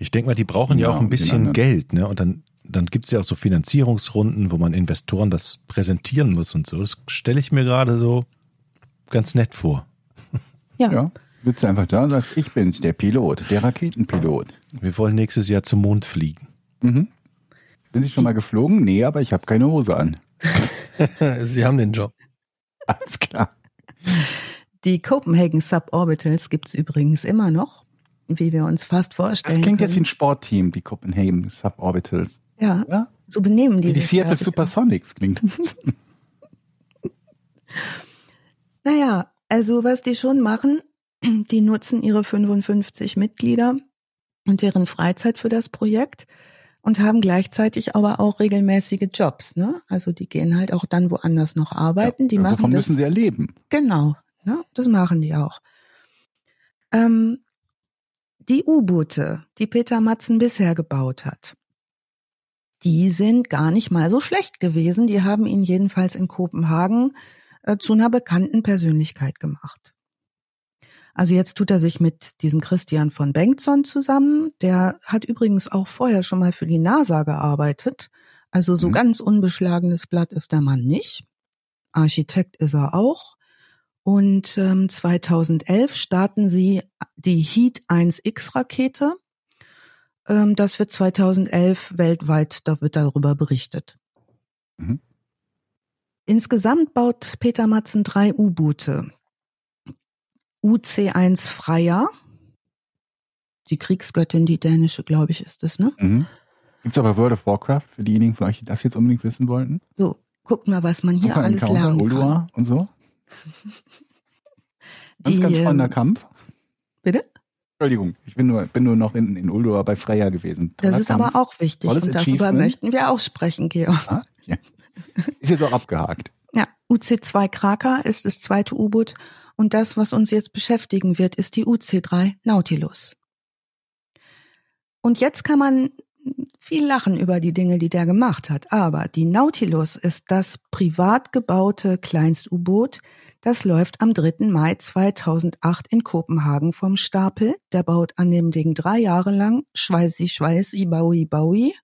Ich denke mal, die brauchen ja, ja auch ein bisschen Geld, ne? Und dann, dann gibt's ja auch so Finanzierungsrunden, wo man Investoren das präsentieren muss und so. Das stelle ich mir gerade so ganz nett vor. Ja. ja. Sitzt einfach da und sagst, ich bin's, der Pilot, der Raketenpilot. Wir wollen nächstes Jahr zum Mond fliegen. Mhm. Sind Sie schon mal geflogen? Nee, aber ich habe keine Hose an. Sie haben den Job. Alles klar. Die Copenhagen Suborbitals gibt's übrigens immer noch, wie wir uns fast vorstellen. Das klingt können. jetzt wie ein Sportteam, die Copenhagen Suborbitals. Ja, ja? so benehmen die Die Seattle Supersonics klingt. naja, also was die schon machen, die nutzen ihre 55 Mitglieder und deren Freizeit für das Projekt und haben gleichzeitig aber auch regelmäßige Jobs. Ne? Also die gehen halt auch dann woanders noch arbeiten. Ja, die machen davon das, müssen sie erleben. Genau, ne? das machen die auch. Ähm, die U-Boote, die Peter Matzen bisher gebaut hat, die sind gar nicht mal so schlecht gewesen. Die haben ihn jedenfalls in Kopenhagen äh, zu einer bekannten Persönlichkeit gemacht. Also jetzt tut er sich mit diesem Christian von Bengtson zusammen. Der hat übrigens auch vorher schon mal für die NASA gearbeitet. Also so mhm. ganz unbeschlagenes Blatt ist der Mann nicht. Architekt ist er auch. Und ähm, 2011 starten sie die Heat 1X Rakete. Ähm, das wird 2011 weltweit, da wird darüber berichtet. Mhm. Insgesamt baut Peter Matzen drei U-Boote. UC1 Freya. Die Kriegsgöttin, die dänische, glaube ich, ist es, ne? Mhm. Gibt es aber World of Warcraft für diejenigen von euch, die das jetzt unbedingt wissen wollten? So, guck mal, was man hier alles Encounter, lernen Ulua kann. und so. Die, ganz, ganz spannender ähm, Kampf. Bitte? Entschuldigung, ich bin nur, bin nur noch in, in Uldor bei Freya gewesen. Toller das ist Kampf, aber auch wichtig und darüber möchten wir auch sprechen, Georg. Ah, ja. Ist jetzt auch abgehakt. Ja, UC-2 Kraker ist das zweite U-Boot und das, was uns jetzt beschäftigen wird, ist die UC3 Nautilus. Und jetzt kann man viel lachen über die Dinge, die der gemacht hat, aber die Nautilus ist das privat gebaute Kleinst-U-Boot, das läuft am 3. Mai 2008 in Kopenhagen vom Stapel. Der baut an dem Ding drei Jahre lang. Schweißi, schweißi, baui, baui.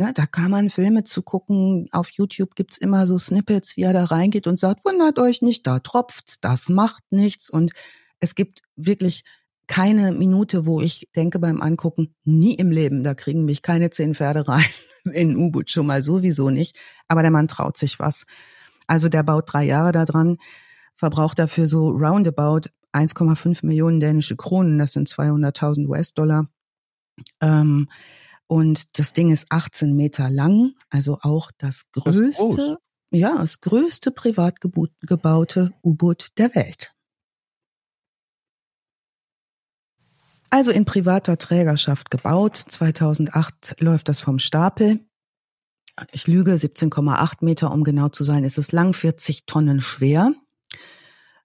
Ne, da kann man Filme zu gucken. Auf YouTube gibt's immer so Snippets, wie er da reingeht und sagt, wundert euch nicht, da tropft's, das macht nichts. Und es gibt wirklich keine Minute, wo ich denke beim Angucken, nie im Leben, da kriegen mich keine zehn Pferde rein. In U-Boot schon mal sowieso nicht. Aber der Mann traut sich was. Also der baut drei Jahre da dran, verbraucht dafür so roundabout 1,5 Millionen dänische Kronen. Das sind 200.000 US-Dollar. Ähm, und das Ding ist 18 Meter lang, also auch das größte, das ja, das größte privat gebaute U-Boot der Welt. Also in privater Trägerschaft gebaut. 2008 läuft das vom Stapel. Ich lüge, 17,8 Meter, um genau zu sein. Es ist lang, 40 Tonnen schwer.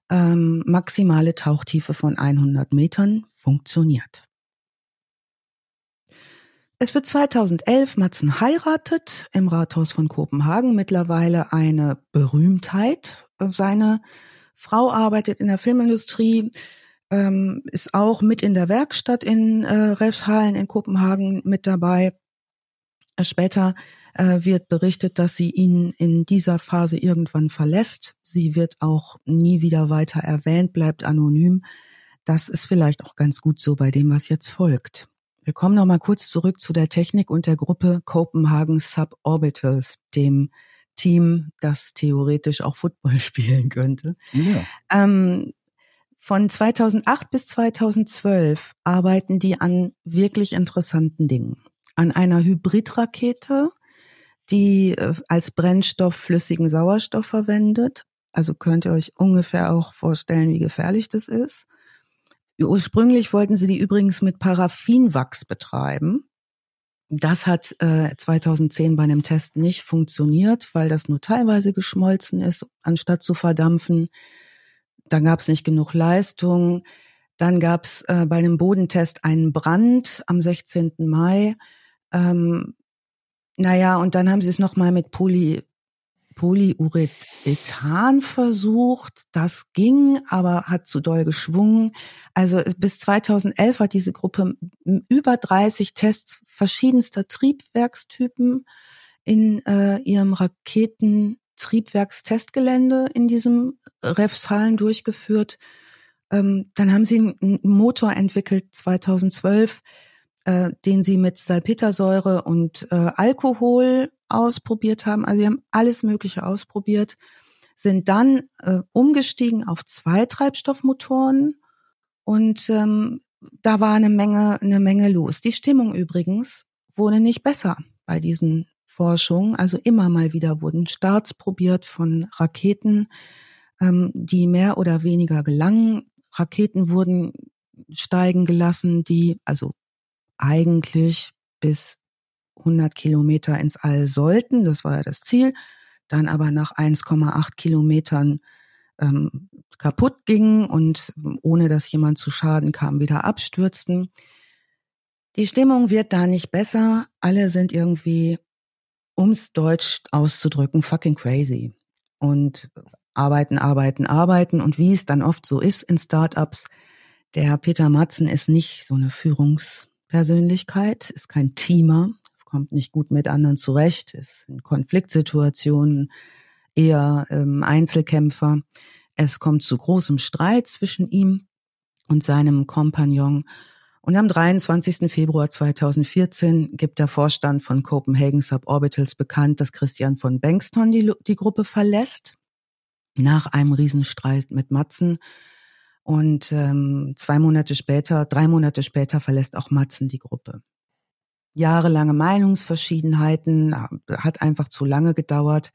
Ähm, maximale Tauchtiefe von 100 Metern funktioniert. Es wird 2011 Matzen heiratet im Rathaus von Kopenhagen, mittlerweile eine Berühmtheit. Seine Frau arbeitet in der Filmindustrie, ähm, ist auch mit in der Werkstatt in äh, Refshalen in Kopenhagen mit dabei. Später äh, wird berichtet, dass sie ihn in dieser Phase irgendwann verlässt. Sie wird auch nie wieder weiter erwähnt, bleibt anonym. Das ist vielleicht auch ganz gut so bei dem, was jetzt folgt. Wir kommen noch mal kurz zurück zu der Technik und der Gruppe Copenhagen Suborbitals, dem Team, das theoretisch auch Football spielen könnte. Ja. Ähm, von 2008 bis 2012 arbeiten die an wirklich interessanten Dingen. An einer Hybridrakete, die äh, als Brennstoff flüssigen Sauerstoff verwendet. Also könnt ihr euch ungefähr auch vorstellen, wie gefährlich das ist. Ursprünglich wollten sie die übrigens mit Paraffinwachs betreiben. Das hat äh, 2010 bei einem Test nicht funktioniert, weil das nur teilweise geschmolzen ist, anstatt zu verdampfen. dann gab es nicht genug Leistung. Dann gab es äh, bei einem Bodentest einen Brand am 16. Mai. Ähm, naja, und dann haben sie es nochmal mit Poly, Polyurethan versucht. Das ging, aber hat zu doll geschwungen. Also bis 2011 hat diese Gruppe über 30 Tests verschiedenster Triebwerkstypen in äh, ihrem Raketentriebwerkstestgelände in diesem Refshallen durchgeführt. Ähm, dann haben sie einen Motor entwickelt 2012, äh, den sie mit Salpetersäure und äh, Alkohol ausprobiert haben. Also sie haben alles Mögliche ausprobiert, sind dann äh, umgestiegen auf zwei Treibstoffmotoren und ähm, da war eine Menge, eine Menge los. Die Stimmung übrigens wurde nicht besser bei diesen Forschungen. Also immer mal wieder wurden Starts probiert von Raketen, ähm, die mehr oder weniger gelangen. Raketen wurden steigen gelassen, die also eigentlich bis 100 Kilometer ins All sollten. Das war ja das Ziel. Dann aber nach 1,8 Kilometern ähm, kaputt gingen und ohne dass jemand zu Schaden kam, wieder abstürzten. Die Stimmung wird da nicht besser. Alle sind irgendwie, ums Deutsch auszudrücken, fucking crazy. Und arbeiten, arbeiten, arbeiten. Und wie es dann oft so ist in Startups, der Peter Matzen ist nicht so eine Führungspersönlichkeit, ist kein Teamer, kommt nicht gut mit anderen zurecht, ist in Konfliktsituationen eher ähm, Einzelkämpfer. Es kommt zu großem Streit zwischen ihm und seinem Kompagnon. Und am 23. Februar 2014 gibt der Vorstand von Copenhagen Suborbitals bekannt, dass Christian von Bengston die, die Gruppe verlässt nach einem Riesenstreit mit Matzen. Und ähm, zwei Monate später, drei Monate später verlässt auch Matzen die Gruppe. Jahrelange Meinungsverschiedenheiten, äh, hat einfach zu lange gedauert.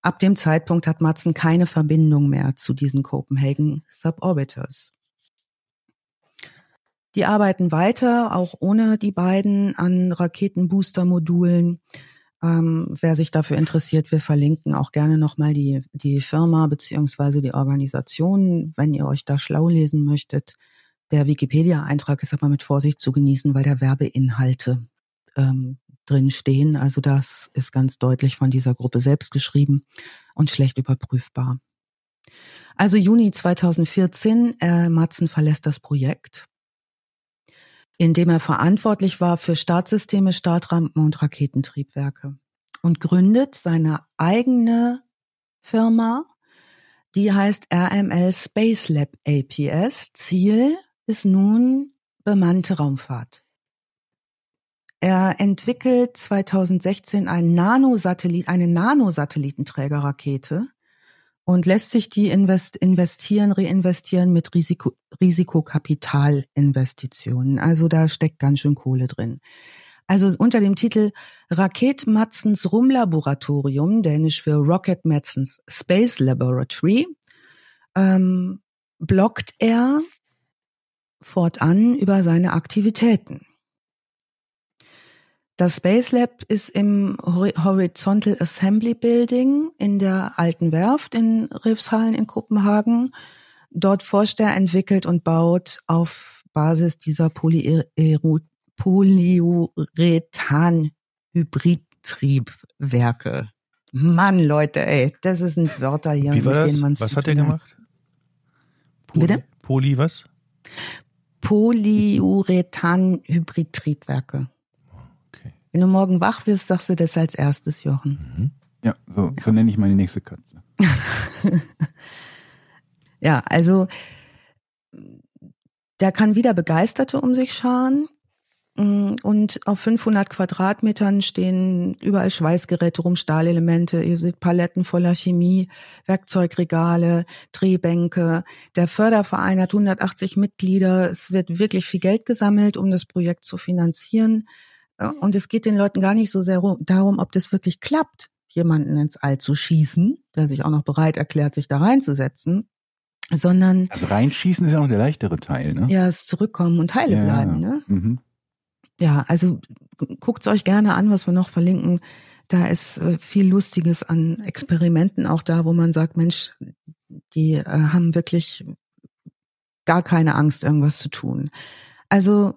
Ab dem Zeitpunkt hat Matzen keine Verbindung mehr zu diesen Copenhagen Suborbiters. Die arbeiten weiter, auch ohne die beiden, an Raketenbooster-Modulen. Ähm, wer sich dafür interessiert, wir verlinken auch gerne nochmal die, die Firma beziehungsweise die Organisation, wenn ihr euch da schlau lesen möchtet. Der Wikipedia-Eintrag ist aber mit Vorsicht zu genießen, weil da Werbeinhalte ähm, drin stehen. Also das ist ganz deutlich von dieser Gruppe selbst geschrieben und schlecht überprüfbar. Also Juni 2014, äh, Matzen verlässt das Projekt in dem er verantwortlich war für Startsysteme, Startrampen und Raketentriebwerke und gründet seine eigene Firma, die heißt RML Space Lab APS. Ziel ist nun bemannte Raumfahrt. Er entwickelt 2016 einen Nanosatellit, eine Nanosatellitenträgerrakete, und lässt sich die invest investieren, reinvestieren mit Risiko, Risikokapitalinvestitionen. Also da steckt ganz schön Kohle drin. Also unter dem Titel Raket Matzens Rumlaboratorium, dänisch für Rocket Matzens Space Laboratory, ähm, blockt er fortan über seine Aktivitäten. Das Space Lab ist im Horizontal Assembly Building in der alten Werft in Riffshallen in Kopenhagen. Dort forscht er, entwickelt und baut auf Basis dieser Polyurethan-Hybridtriebwerke. Mann, Leute, ey, das sind Wörter hier, Wie war das? Was hat er gemacht? Poly, Bitte? Poly was? Polyurethan-Hybridtriebwerke. Wenn du morgen wach wirst, sagst du das als erstes, Jochen. Mhm. Ja, so, so nenne ich meine nächste Katze. ja, also der kann wieder Begeisterte um sich scharen. Mm, und auf 500 Quadratmetern stehen überall Schweißgeräte rum, Stahlelemente. Ihr seht Paletten voller Chemie, Werkzeugregale, Drehbänke. Der Förderverein hat 180 Mitglieder. Es wird wirklich viel Geld gesammelt, um das Projekt zu finanzieren. Und es geht den Leuten gar nicht so sehr darum, ob das wirklich klappt, jemanden ins All zu schießen, der sich auch noch bereit erklärt, sich da reinzusetzen, sondern. Das Reinschießen ist ja noch der leichtere Teil, ne? Ja, das Zurückkommen und heile ja, bleiben, ne? Mhm. Ja, also guckt's euch gerne an, was wir noch verlinken. Da ist äh, viel Lustiges an Experimenten auch da, wo man sagt, Mensch, die äh, haben wirklich gar keine Angst, irgendwas zu tun. Also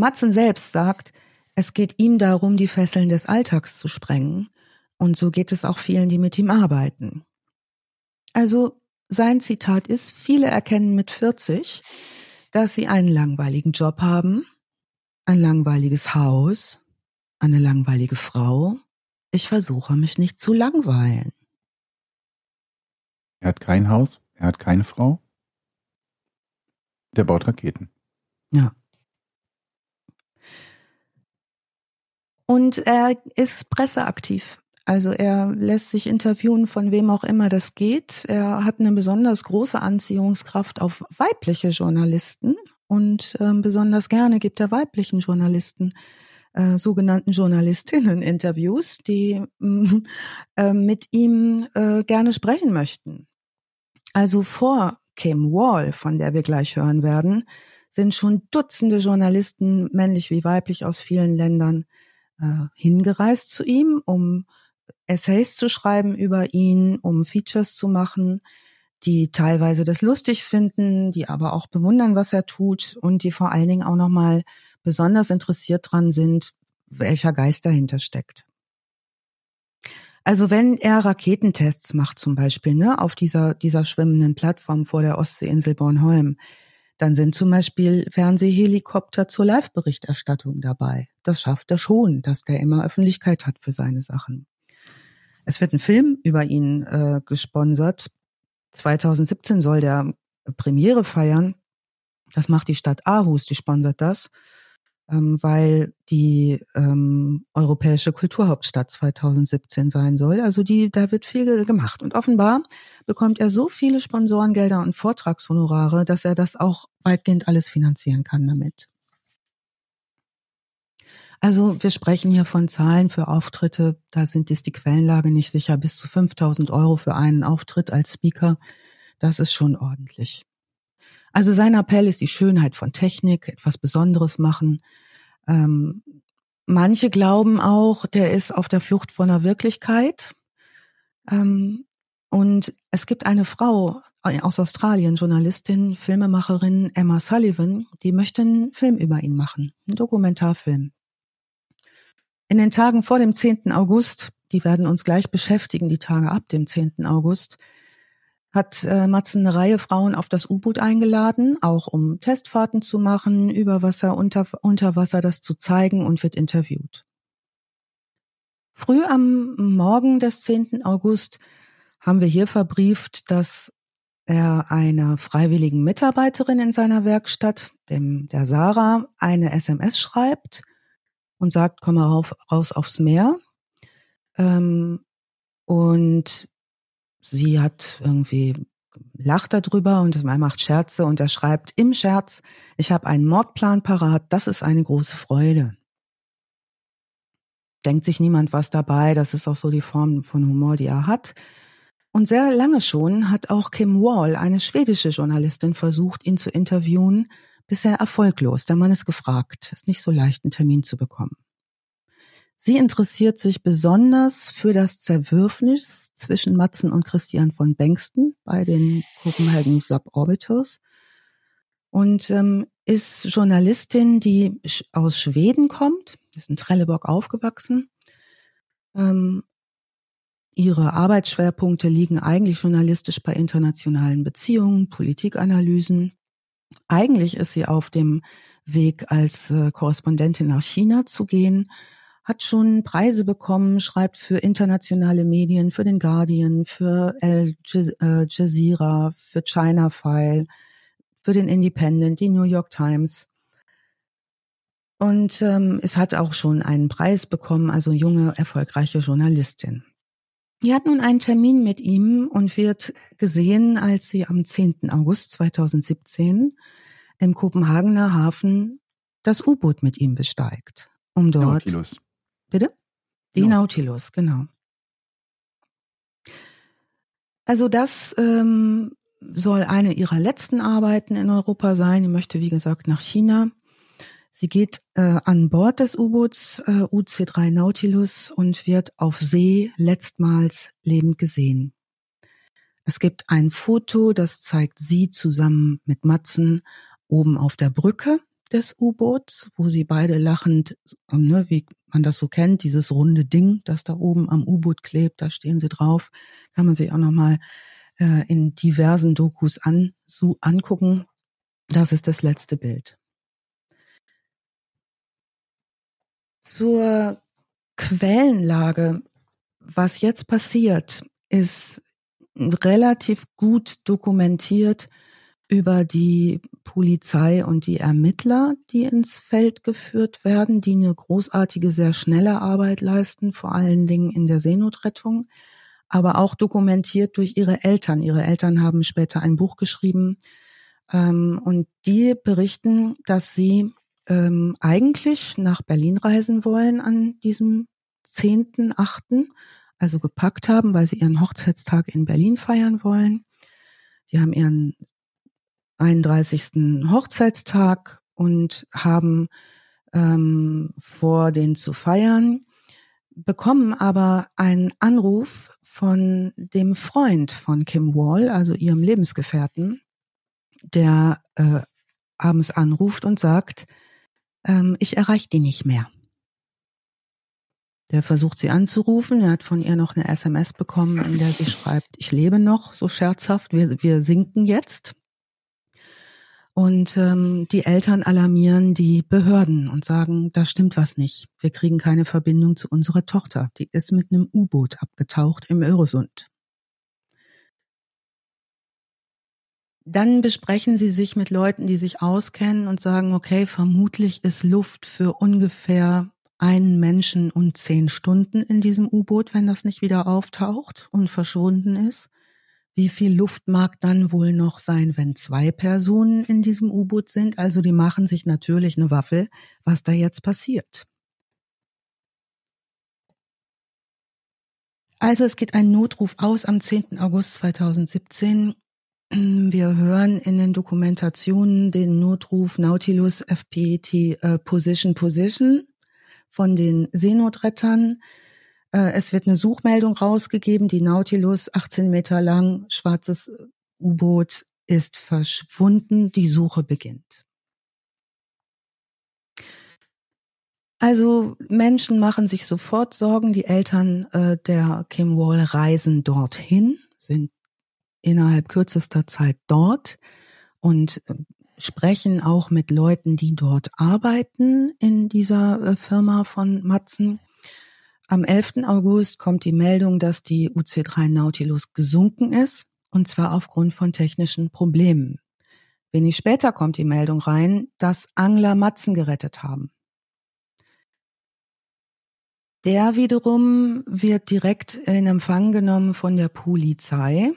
Matzen selbst sagt, es geht ihm darum, die Fesseln des Alltags zu sprengen. Und so geht es auch vielen, die mit ihm arbeiten. Also sein Zitat ist, viele erkennen mit 40, dass sie einen langweiligen Job haben, ein langweiliges Haus, eine langweilige Frau. Ich versuche mich nicht zu langweilen. Er hat kein Haus, er hat keine Frau. Der baut Raketen. Ja. Und er ist presseaktiv. Also er lässt sich interviewen von wem auch immer das geht. Er hat eine besonders große Anziehungskraft auf weibliche Journalisten und äh, besonders gerne gibt er weiblichen Journalisten äh, sogenannten Journalistinnen Interviews, die äh, mit ihm äh, gerne sprechen möchten. Also vor Kim Wall, von der wir gleich hören werden, sind schon Dutzende Journalisten, männlich wie weiblich aus vielen Ländern, äh, hingereist zu ihm, um Essays zu schreiben über ihn, um Features zu machen, die teilweise das lustig finden, die aber auch bewundern, was er tut und die vor allen Dingen auch nochmal besonders interessiert dran sind, welcher Geist dahinter steckt. Also wenn er Raketentests macht zum Beispiel, ne, auf dieser, dieser schwimmenden Plattform vor der Ostseeinsel Bornholm, dann sind zum Beispiel Fernsehhelikopter zur Live-Berichterstattung dabei. Das schafft er schon, dass der immer Öffentlichkeit hat für seine Sachen. Es wird ein Film über ihn äh, gesponsert. 2017 soll der Premiere feiern. Das macht die Stadt Aarhus, die sponsert das ähm, weil die ähm, europäische Kulturhauptstadt 2017 sein soll. Also die, da wird viel gemacht. Und offenbar bekommt er so viele Sponsorengelder und Vortragshonorare, dass er das auch weitgehend alles finanzieren kann damit. Also wir sprechen hier von Zahlen für Auftritte, da sind ist die Quellenlage nicht sicher, bis zu 5000 Euro für einen Auftritt als Speaker. Das ist schon ordentlich. Also sein Appell ist die Schönheit von Technik, etwas Besonderes machen. Ähm, manche glauben auch, der ist auf der Flucht vor einer Wirklichkeit. Ähm, und es gibt eine Frau aus Australien, Journalistin, Filmemacherin Emma Sullivan, die möchte einen Film über ihn machen, einen Dokumentarfilm. In den Tagen vor dem 10. August, die werden uns gleich beschäftigen, die Tage ab dem 10. August, hat äh, Matzen eine Reihe Frauen auf das U-Boot eingeladen, auch um Testfahrten zu machen, über Wasser, unter, unter Wasser das zu zeigen und wird interviewt. Früh am Morgen des 10. August haben wir hier verbrieft, dass er einer freiwilligen Mitarbeiterin in seiner Werkstatt, dem der Sarah, eine SMS schreibt und sagt, komm mal rauf, raus aufs Meer. Ähm, und sie hat irgendwie lacht darüber und er macht Scherze und er schreibt im Scherz, ich habe einen Mordplan parat, das ist eine große Freude. Denkt sich niemand was dabei, das ist auch so die Form von Humor, die er hat. Und sehr lange schon hat auch Kim Wall, eine schwedische Journalistin, versucht, ihn zu interviewen, bisher erfolglos. Der Mann ist gefragt, ist nicht so leicht, einen Termin zu bekommen. Sie interessiert sich besonders für das Zerwürfnis zwischen Matzen und Christian von Bengsten bei den Copenhagen Suborbiters und ähm, ist Journalistin, die aus Schweden kommt, ist in Trelleborg aufgewachsen. Ähm, ihre Arbeitsschwerpunkte liegen eigentlich journalistisch bei internationalen Beziehungen, Politikanalysen. Eigentlich ist sie auf dem Weg, als äh, Korrespondentin nach China zu gehen hat schon Preise bekommen, schreibt für internationale Medien, für den Guardian, für Al äh, Jazeera, für China File, für den Independent, die New York Times. Und ähm, es hat auch schon einen Preis bekommen, also junge, erfolgreiche Journalistin. Die hat nun einen Termin mit ihm und wird gesehen, als sie am 10. August 2017 im Kopenhagener Hafen das U-Boot mit ihm besteigt, um dort Nautilus. Bitte? Die Ja. Nautilus, genau. Also das ähm, soll eine ihrer letzten Arbeiten in Europa sein. Sie möchte, wie gesagt, nach China. Sie geht äh, an Bord des U-Boots äh, UC-3 Nautilus und wird auf See letztmals lebend gesehen. Es gibt ein Foto, das zeigt sie zusammen mit Matzen oben auf der Brücke des U-Boots, wo sie beide lachend, ne, wie man das so kennt, dieses runde Ding, das da oben am U-Boot klebt, da stehen sie drauf. Kann man sich auch nochmal äh, in diversen Dokus an, so angucken. Das ist das letzte Bild. Zur Quellenlage. Was jetzt passiert, ist relativ gut dokumentiert über die Polizei und die Ermittler, die ins Feld geführt werden, die eine großartige, sehr schnelle Arbeit leisten, vor allen Dingen in der Seenotrettung, aber auch dokumentiert durch ihre Eltern. Ihre Eltern haben später ein Buch geschrieben ähm, und die berichten, dass sie ähm, eigentlich nach Berlin reisen wollen an diesem 10.8., also gepackt haben, weil sie ihren Hochzeitstag in Berlin feiern wollen. Die haben ihren 31. Hochzeitstag und haben ähm, vor, den zu feiern, bekommen aber einen Anruf von dem Freund von Kim Wall, also ihrem Lebensgefährten, der äh, abends anruft und sagt, ähm, ich erreiche die nicht mehr. Der versucht sie anzurufen. Er hat von ihr noch eine SMS bekommen, in der sie schreibt, ich lebe noch, so scherzhaft, wir, wir sinken jetzt. Und ähm, die Eltern alarmieren die Behörden und sagen, da stimmt was nicht. Wir kriegen keine Verbindung zu unserer Tochter. Die ist mit einem U-Boot abgetaucht im Öresund. Dann besprechen sie sich mit Leuten, die sich auskennen und sagen, okay, vermutlich ist Luft für ungefähr einen Menschen und zehn Stunden in diesem U-Boot, wenn das nicht wieder auftaucht und verschwunden ist. Wie viel Luft mag dann wohl noch sein, wenn zwei Personen in diesem U-Boot sind? Also die machen sich natürlich eine Waffel, was da jetzt passiert. Also es geht ein Notruf aus am 10. August 2017. Wir hören in den Dokumentationen den Notruf Nautilus FPET äh, Position Position von den Seenotrettern. Äh, es wird eine Suchmeldung rausgegeben, die Nautilus, 18 Meter lang, schwarzes U-Boot ist verschwunden, die Suche beginnt. Also Menschen machen sich sofort Sorgen, die Eltern äh, der Kim Wall reisen dorthin, sind innerhalb kürzester Zeit dort und äh, sprechen auch mit Leuten, die dort arbeiten in dieser äh, Firma von Matzen am 11. August kommt die Meldung, dass die UC3 Nautilus gesunken ist, und zwar aufgrund von technischen Problemen. Wenig später kommt die Meldung rein, dass Angler Matzen gerettet haben. Der wiederum wird direkt in Empfang genommen von der Polizei,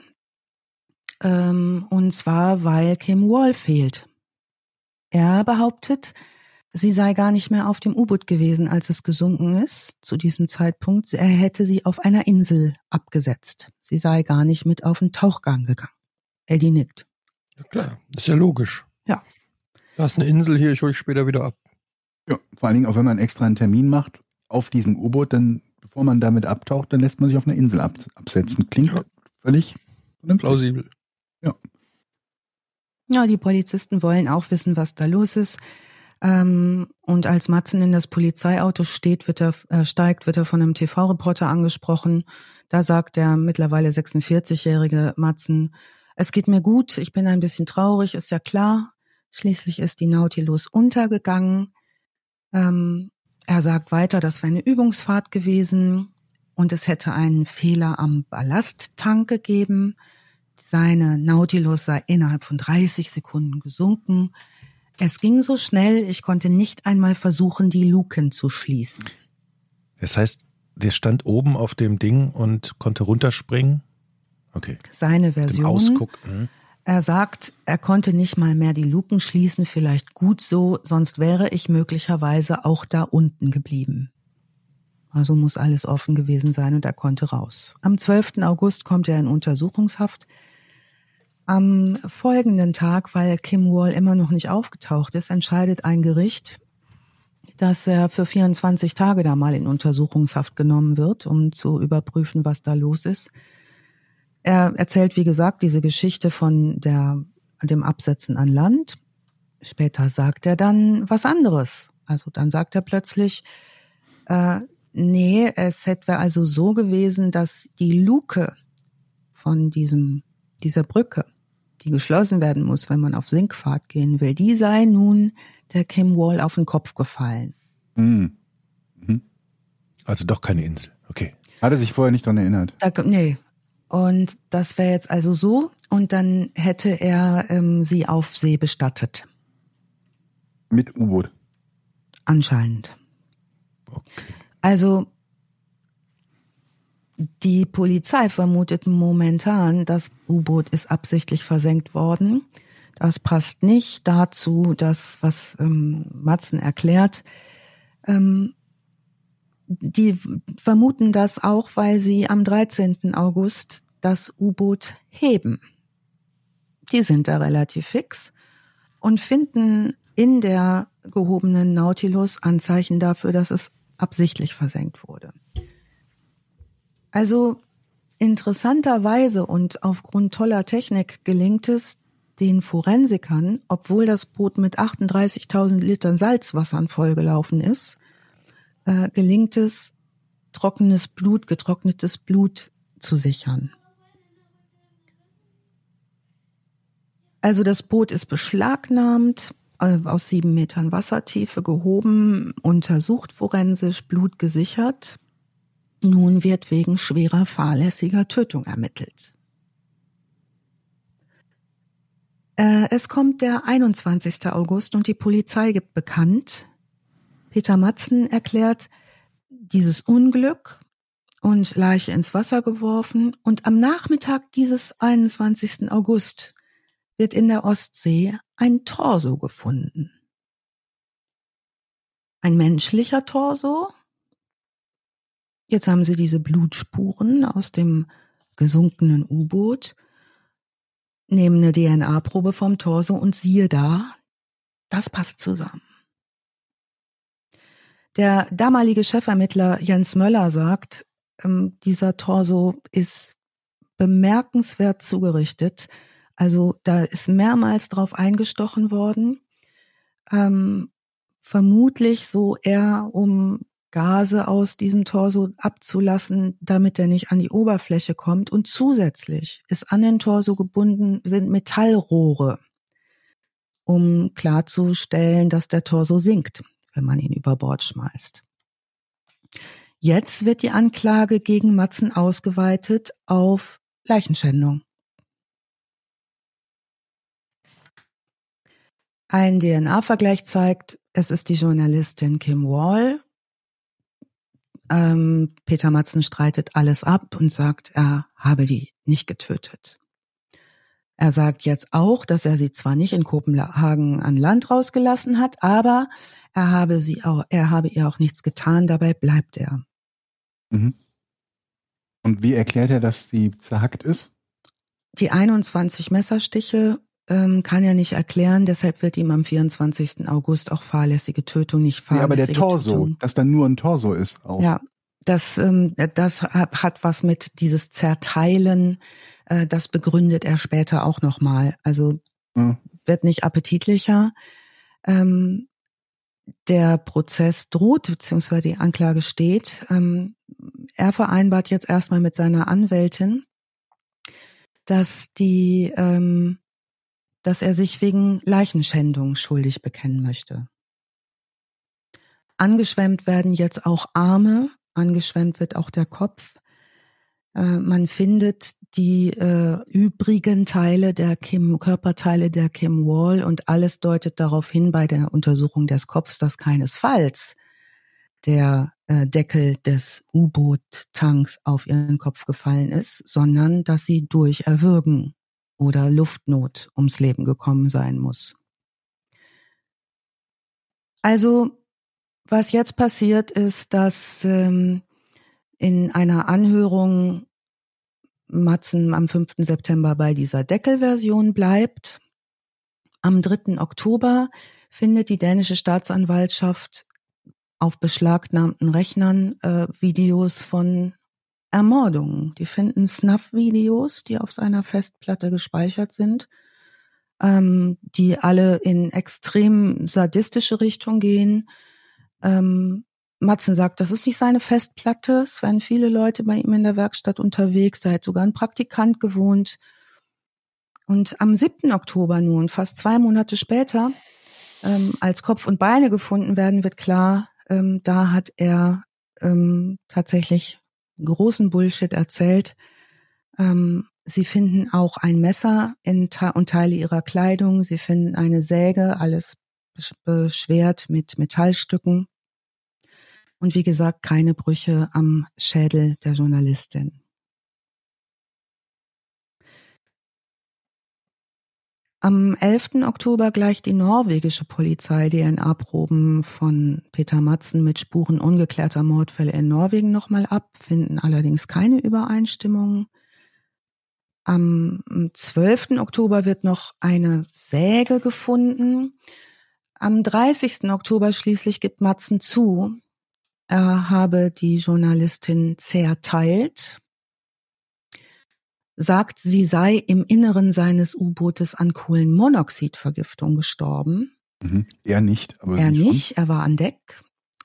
ähm, und zwar weil Kim Wall fehlt. Er behauptet, Sie sei gar nicht mehr auf dem U-Boot gewesen, als es gesunken ist zu diesem Zeitpunkt. Er hätte sie auf einer Insel abgesetzt. Sie sei gar nicht mit auf den Tauchgang gegangen. Eddie nickt. Ja klar, ist ja logisch. Ja. Da ist eine Insel hier, ich hole ich später wieder ab. Ja, vor allen Dingen auch wenn man extra einen Termin macht auf diesem U-Boot, dann bevor man damit abtaucht, dann lässt man sich auf eine Insel ab, absetzen. Klingt ja. völlig plausibel. Ja. Ja, die Polizisten wollen auch wissen, was da los ist. Ähm, und als Matzen in das Polizeiauto steht, wird er, äh, steigt, wird er von einem TV-Reporter angesprochen. Da sagt der mittlerweile 46-jährige Matzen, es geht mir gut, ich bin ein bisschen traurig, ist ja klar. Schließlich ist die Nautilus untergegangen. Ähm, er sagt weiter, das wäre eine Übungsfahrt gewesen und es hätte einen Fehler am Ballasttank gegeben. Seine Nautilus sei innerhalb von 30 Sekunden gesunken. Es ging so schnell, ich konnte nicht einmal versuchen, die Luken zu schließen. Das heißt, der stand oben auf dem Ding und konnte runterspringen? Okay. Seine Version. Ausguck. Hm. Er sagt, er konnte nicht mal mehr die Luken schließen, vielleicht gut so, sonst wäre ich möglicherweise auch da unten geblieben. Also muss alles offen gewesen sein und er konnte raus. Am 12. August kommt er in Untersuchungshaft. Am folgenden Tag, weil Kim Wall immer noch nicht aufgetaucht ist, entscheidet ein Gericht, dass er für 24 Tage da mal in Untersuchungshaft genommen wird, um zu überprüfen, was da los ist. er erzählt, wie gesagt, diese Geschichte von der, dem Absetzen an Land. Später sagt er dann was anderes. Also dann sagt er plötzlich, äh, nee, es hätte also so gewesen, dass die Luke von diesem, dieser Brücke, die geschlossen werden muss, wenn man auf Sinkfahrt gehen will, die sei nun der Kim Wall auf den Kopf gefallen. Mhm. Also doch keine Insel. Okay. Hat er sich vorher nicht dran erinnert? Da, nee. Und das wäre jetzt also so. Und dann hätte er ähm, sie auf See bestattet. Mit U-Boot. Anscheinend. okay. Also die Polizei vermutet momentan, das U-Boot ist absichtlich versenkt worden. Das passt nicht dazu, das, was ähm, Matzen erklärt. Ähm, die vermuten das auch, weil sie am 13. August das U-Boot heben. Die sind da relativ fix und finden in der gehobenen Nautilus Anzeichen dafür, dass es absichtlich versenkt wurde. Also interessanterweise und aufgrund toller Technik gelingt es den Forensikern, obwohl das Boot mit 38.000 Litern Salzwassern vollgelaufen ist, äh, gelingt es, trockenes Blut, getrocknetes Blut zu sichern. Also das Boot ist beschlagnahmt, äh, aus sieben Metern Wassertiefe gehoben, untersucht forensisch, Blut gesichert. Nun wird wegen schwerer fahrlässiger Tötung ermittelt. Äh, es kommt der 21. August und die Polizei gibt bekannt, Peter Matzen erklärt, dieses Unglück und Leiche ins Wasser geworfen und am Nachmittag dieses 21. August wird in der Ostsee ein Torso gefunden. Ein menschlicher Torso. Jetzt haben sie diese Blutspuren aus dem gesunkenen U-Boot, nehmen eine DNA-Probe vom Torso und siehe da, das passt zusammen. Der damalige Chefermittler Jens Möller sagt, ähm, dieser Torso ist bemerkenswert zugerichtet. Also da ist mehrmals drauf eingestochen worden. Ähm, vermutlich so eher, um Gase aus diesem Torso abzulassen, damit er nicht an die Oberfläche kommt. Und zusätzlich ist an den Torso gebunden sind Metallrohre, um klarzustellen, dass der Torso sinkt, wenn man ihn über Bord schmeißt. Jetzt wird die Anklage gegen Matzen ausgeweitet auf Leichenschändung. Ein DNA-Vergleich zeigt, es ist die Journalistin Kim Wall. Ähm, Peter Matzen streitet alles ab und sagt, er habe die nicht getötet. Er sagt jetzt auch, dass er sie zwar nicht in Kopenhagen an Land rausgelassen hat, aber er habe sie auch, er habe ihr auch nichts getan, dabei bleibt er. Mhm. Und wie erklärt er, dass sie zerhackt ist? Die 21 Messerstiche ähm, kann er nicht erklären, deshalb wird ihm am 24. August auch fahrlässige Tötung nicht fahrlässige Ja, aber der Torso, Tötung. dass dann nur ein Torso ist auch. Ja, das, ähm, das hat was mit dieses Zerteilen, äh, das begründet er später auch nochmal. Also Mhm. wird nicht appetitlicher. Ähm, der Prozess droht, beziehungsweise die Anklage steht. Ähm, er vereinbart jetzt erstmal mit seiner Anwältin, dass die, ähm, dass er sich wegen Leichenschändung schuldig bekennen möchte. Angeschwemmt werden jetzt auch Arme, angeschwemmt wird auch der Kopf. Äh, man findet die äh, übrigen Teile der Kim, Körperteile der Kim Wall und alles deutet darauf hin bei der Untersuchung des Kopfs, dass keinesfalls der äh, Deckel des U-Boot-Tanks auf ihren Kopf gefallen ist, sondern dass sie durch Erwürgen oder Luftnot ums Leben gekommen sein muss. Also, was jetzt passiert ist, dass ähm, in einer Anhörung Matzen am 5. September bei dieser Deckelversion bleibt. Am 3. Oktober findet die dänische Staatsanwaltschaft auf beschlagnahmten Rechnern äh, Videos von Ermordungen. Die finden Snuff-Videos, die auf seiner Festplatte gespeichert sind, ähm, die alle in extrem sadistische Richtung gehen. Ähm, Matzen sagt, das ist nicht seine Festplatte. Es waren viele Leute bei ihm in der Werkstatt unterwegs. Da hat sogar ein Praktikant gewohnt. Und am 7. Oktober nun, fast zwei Monate später, ähm, als Kopf und Beine gefunden werden, wird klar, ähm, da hat er ähm, tatsächlich großen Bullshit erzählt. Ähm, sie finden auch ein Messer in und Teile ihrer Kleidung. Sie finden eine Säge, alles beschwert mit Metallstücken. Und wie gesagt, keine Brüche am Schädel der Journalistin. Am 11. Oktober gleicht die norwegische Polizei DNA-Proben von Peter Matzen mit Spuren ungeklärter Mordfälle in Norwegen nochmal ab, finden allerdings keine Übereinstimmung. Am 12. Oktober wird noch eine Säge gefunden. Am 30. Oktober schließlich gibt Matzen zu, er habe die Journalistin zerteilt sagt, sie sei im Inneren seines U-Bootes an Kohlenmonoxidvergiftung gestorben. Mhm. Er nicht, aber er nicht. Schon. Er war an Deck.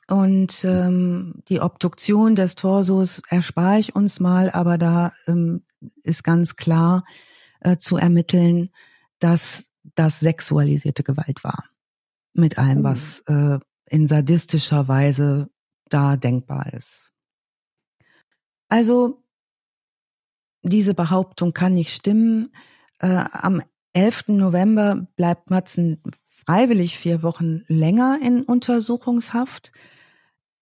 Und ähm, die Obduktion des Torsos erspare ich uns mal, aber da ähm, ist ganz klar äh, zu ermitteln, dass das sexualisierte Gewalt war. Mit allem, was oh. äh, in sadistischer Weise da denkbar ist. Also diese Behauptung kann nicht stimmen. Äh, am 11. November bleibt Matzen freiwillig vier Wochen länger in Untersuchungshaft,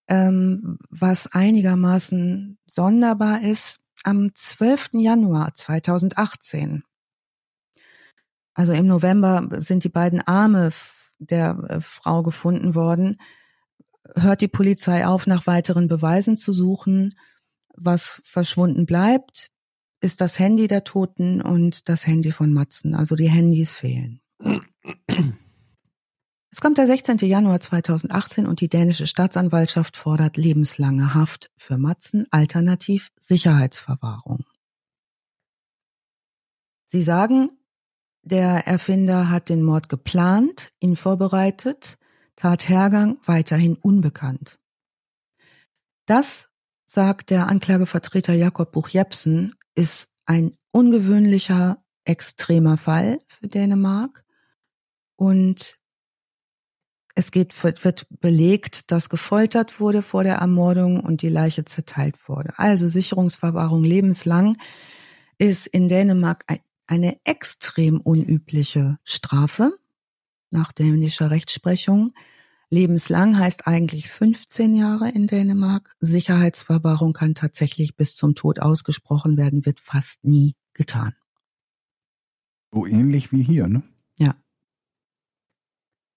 ähm, was einigermaßen sonderbar ist. Am 12. Januar 2018, also im November sind die beiden Arme der äh, Frau gefunden worden, hört die Polizei auf, nach weiteren Beweisen zu suchen. Was verschwunden bleibt, ist das Handy der Toten und das Handy von Matzen. Also die Handys fehlen. Es kommt der 16. Januar 2018 und die dänische Staatsanwaltschaft fordert lebenslange Haft für Matzen, alternativ Sicherheitsverwahrung. Sie sagen, der Erfinder hat den Mord geplant, ihn vorbereitet, Tathergang weiterhin unbekannt. Das sagt der Anklagevertreter Jakob Buch-Jepsen ist ein ungewöhnlicher, extremer Fall für Dänemark. Und es geht, wird belegt, dass gefoltert wurde vor der Ermordung und die Leiche zerteilt wurde. Also Sicherungsverwahrung lebenslang ist in Dänemark eine extrem unübliche Strafe nach dänischer Rechtsprechung. Lebenslang heißt eigentlich 15 Jahre in Dänemark. Sicherheitsverwahrung kann tatsächlich bis zum Tod ausgesprochen werden, wird fast nie getan. So ähnlich wie hier, ne? Ja.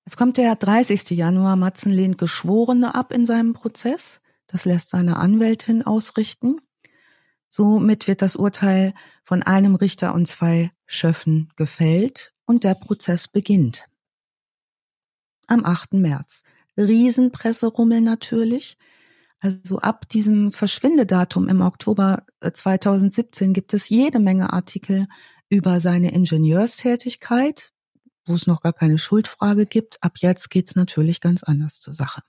Es kommt der 30. Januar. Matzen lehnt Geschworene ab in seinem Prozess. Das lässt seine Anwältin ausrichten. Somit wird das Urteil von einem Richter und zwei Schöffen gefällt und der Prozess beginnt am 8. März. Riesenpresserummel natürlich. Also ab diesem Verschwindedatum im Oktober 2017 äh, gibt es jede Menge Artikel über seine Ingenieurstätigkeit, wo es noch gar keine Schuldfrage gibt. Ab jetzt geht's natürlich ganz anders zur Sache.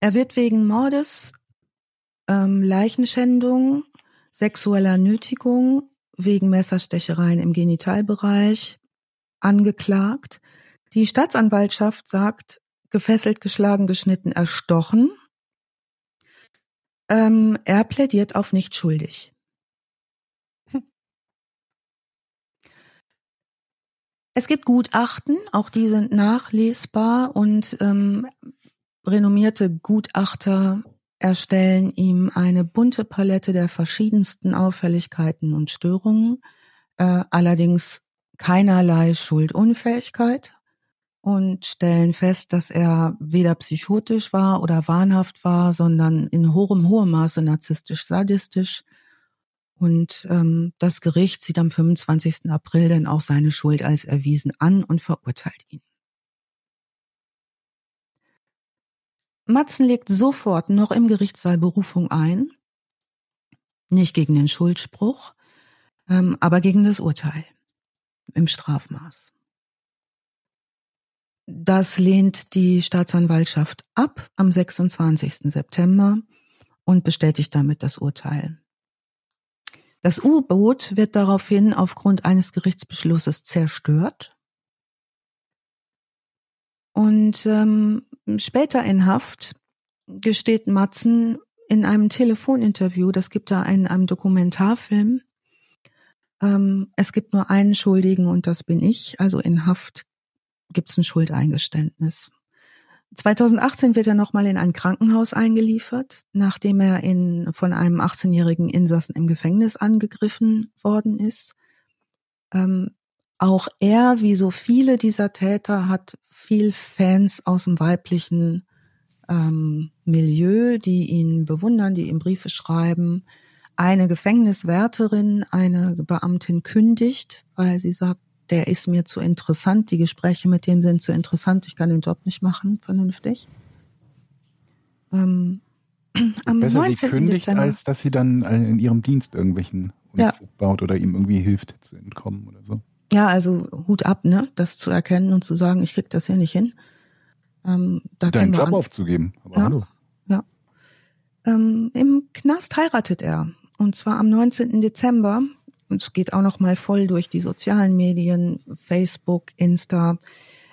Er wird wegen Mordes, ähm, Leichenschändung, sexueller Nötigung, wegen Messerstechereien im Genitalbereich angeklagt. Die Staatsanwaltschaft sagt, gefesselt, geschlagen, geschnitten, erstochen. Ähm, er plädiert auf nicht schuldig. Es gibt Gutachten, auch die sind nachlesbar und ähm, renommierte Gutachter erstellen ihm eine bunte Palette der verschiedensten Auffälligkeiten und Störungen, äh, allerdings keinerlei Schuldunfähigkeit und stellen fest, dass er weder psychotisch war oder wahnhaft war, sondern in hohem, hohem Maße narzisstisch-sadistisch. Und ähm, das Gericht sieht am 25. April dann auch seine Schuld als erwiesen an und verurteilt ihn. Matzen legt sofort noch im Gerichtssaal Berufung ein. Nicht gegen den Schuldspruch, ähm, aber gegen das Urteil im Strafmaß. Das lehnt die Staatsanwaltschaft ab am 26. September und bestätigt damit das Urteil. Das U-Boot wird daraufhin aufgrund eines Gerichtsbeschlusses zerstört. Und ähm, später in Haft gesteht Matzen in einem Telefoninterview, das gibt da in einem Dokumentarfilm, ähm, es gibt nur einen Schuldigen und das bin ich. Also in Haft gibt es ein Schuldeingeständnis. 2018 wird er nochmal in ein Krankenhaus eingeliefert, nachdem er in, von einem 18-jährigen Insassen im Gefängnis angegriffen worden ist. Ähm, auch er, wie so viele dieser Täter, hat viel Fans aus dem weiblichen ähm, Milieu, die ihn bewundern, die ihm Briefe schreiben. Eine Gefängniswärterin, eine Beamtin kündigt, weil sie sagt, der ist mir zu interessant, die Gespräche mit dem sind zu interessant, ich kann den Job nicht machen, vernünftig. Ähm, am Besser 19. sie kündigt, Dezember, als dass sie dann in ihrem Dienst irgendwelchen Unfug ja. baut oder ihm irgendwie hilft zu entkommen oder so. Ja, also Hut ab, ne, das zu erkennen und zu sagen, ich krieg das hier nicht hin. Ähm, da Deinen Job an. aufzugeben, aber ja, hallo. Ja. Ähm, Im Knast heiratet er. Und zwar am 19. Dezember es geht auch noch mal voll durch die sozialen Medien, Facebook, Insta.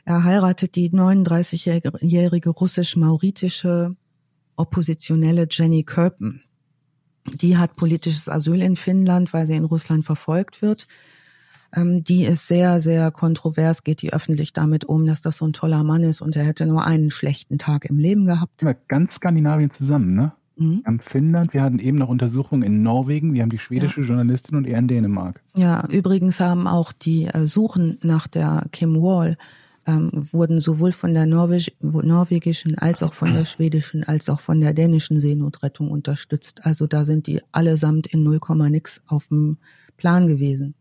Er heiratet die 39-jährige russisch-mauritische Oppositionelle Jenny Körpen. Die hat politisches Asyl in Finnland, weil sie in Russland verfolgt wird. Ähm, die ist sehr, sehr kontrovers, geht die öffentlich damit um, dass das so ein toller Mann ist und er hätte nur einen schlechten Tag im Leben gehabt. Ganz Skandinavien zusammen, ne? Mhm. Wir haben Finnland, wir hatten eben noch Untersuchungen in Norwegen, wir haben die schwedische ja. Journalistin und er in Dänemark. Ja, übrigens haben auch die äh, Suchen nach der Kim Wall ähm, wurden sowohl von der Norweg norwegischen als auch von der schwedischen als auch von der dänischen Seenotrettung unterstützt. Also da sind die allesamt in 0, nix auf dem Plan gewesen.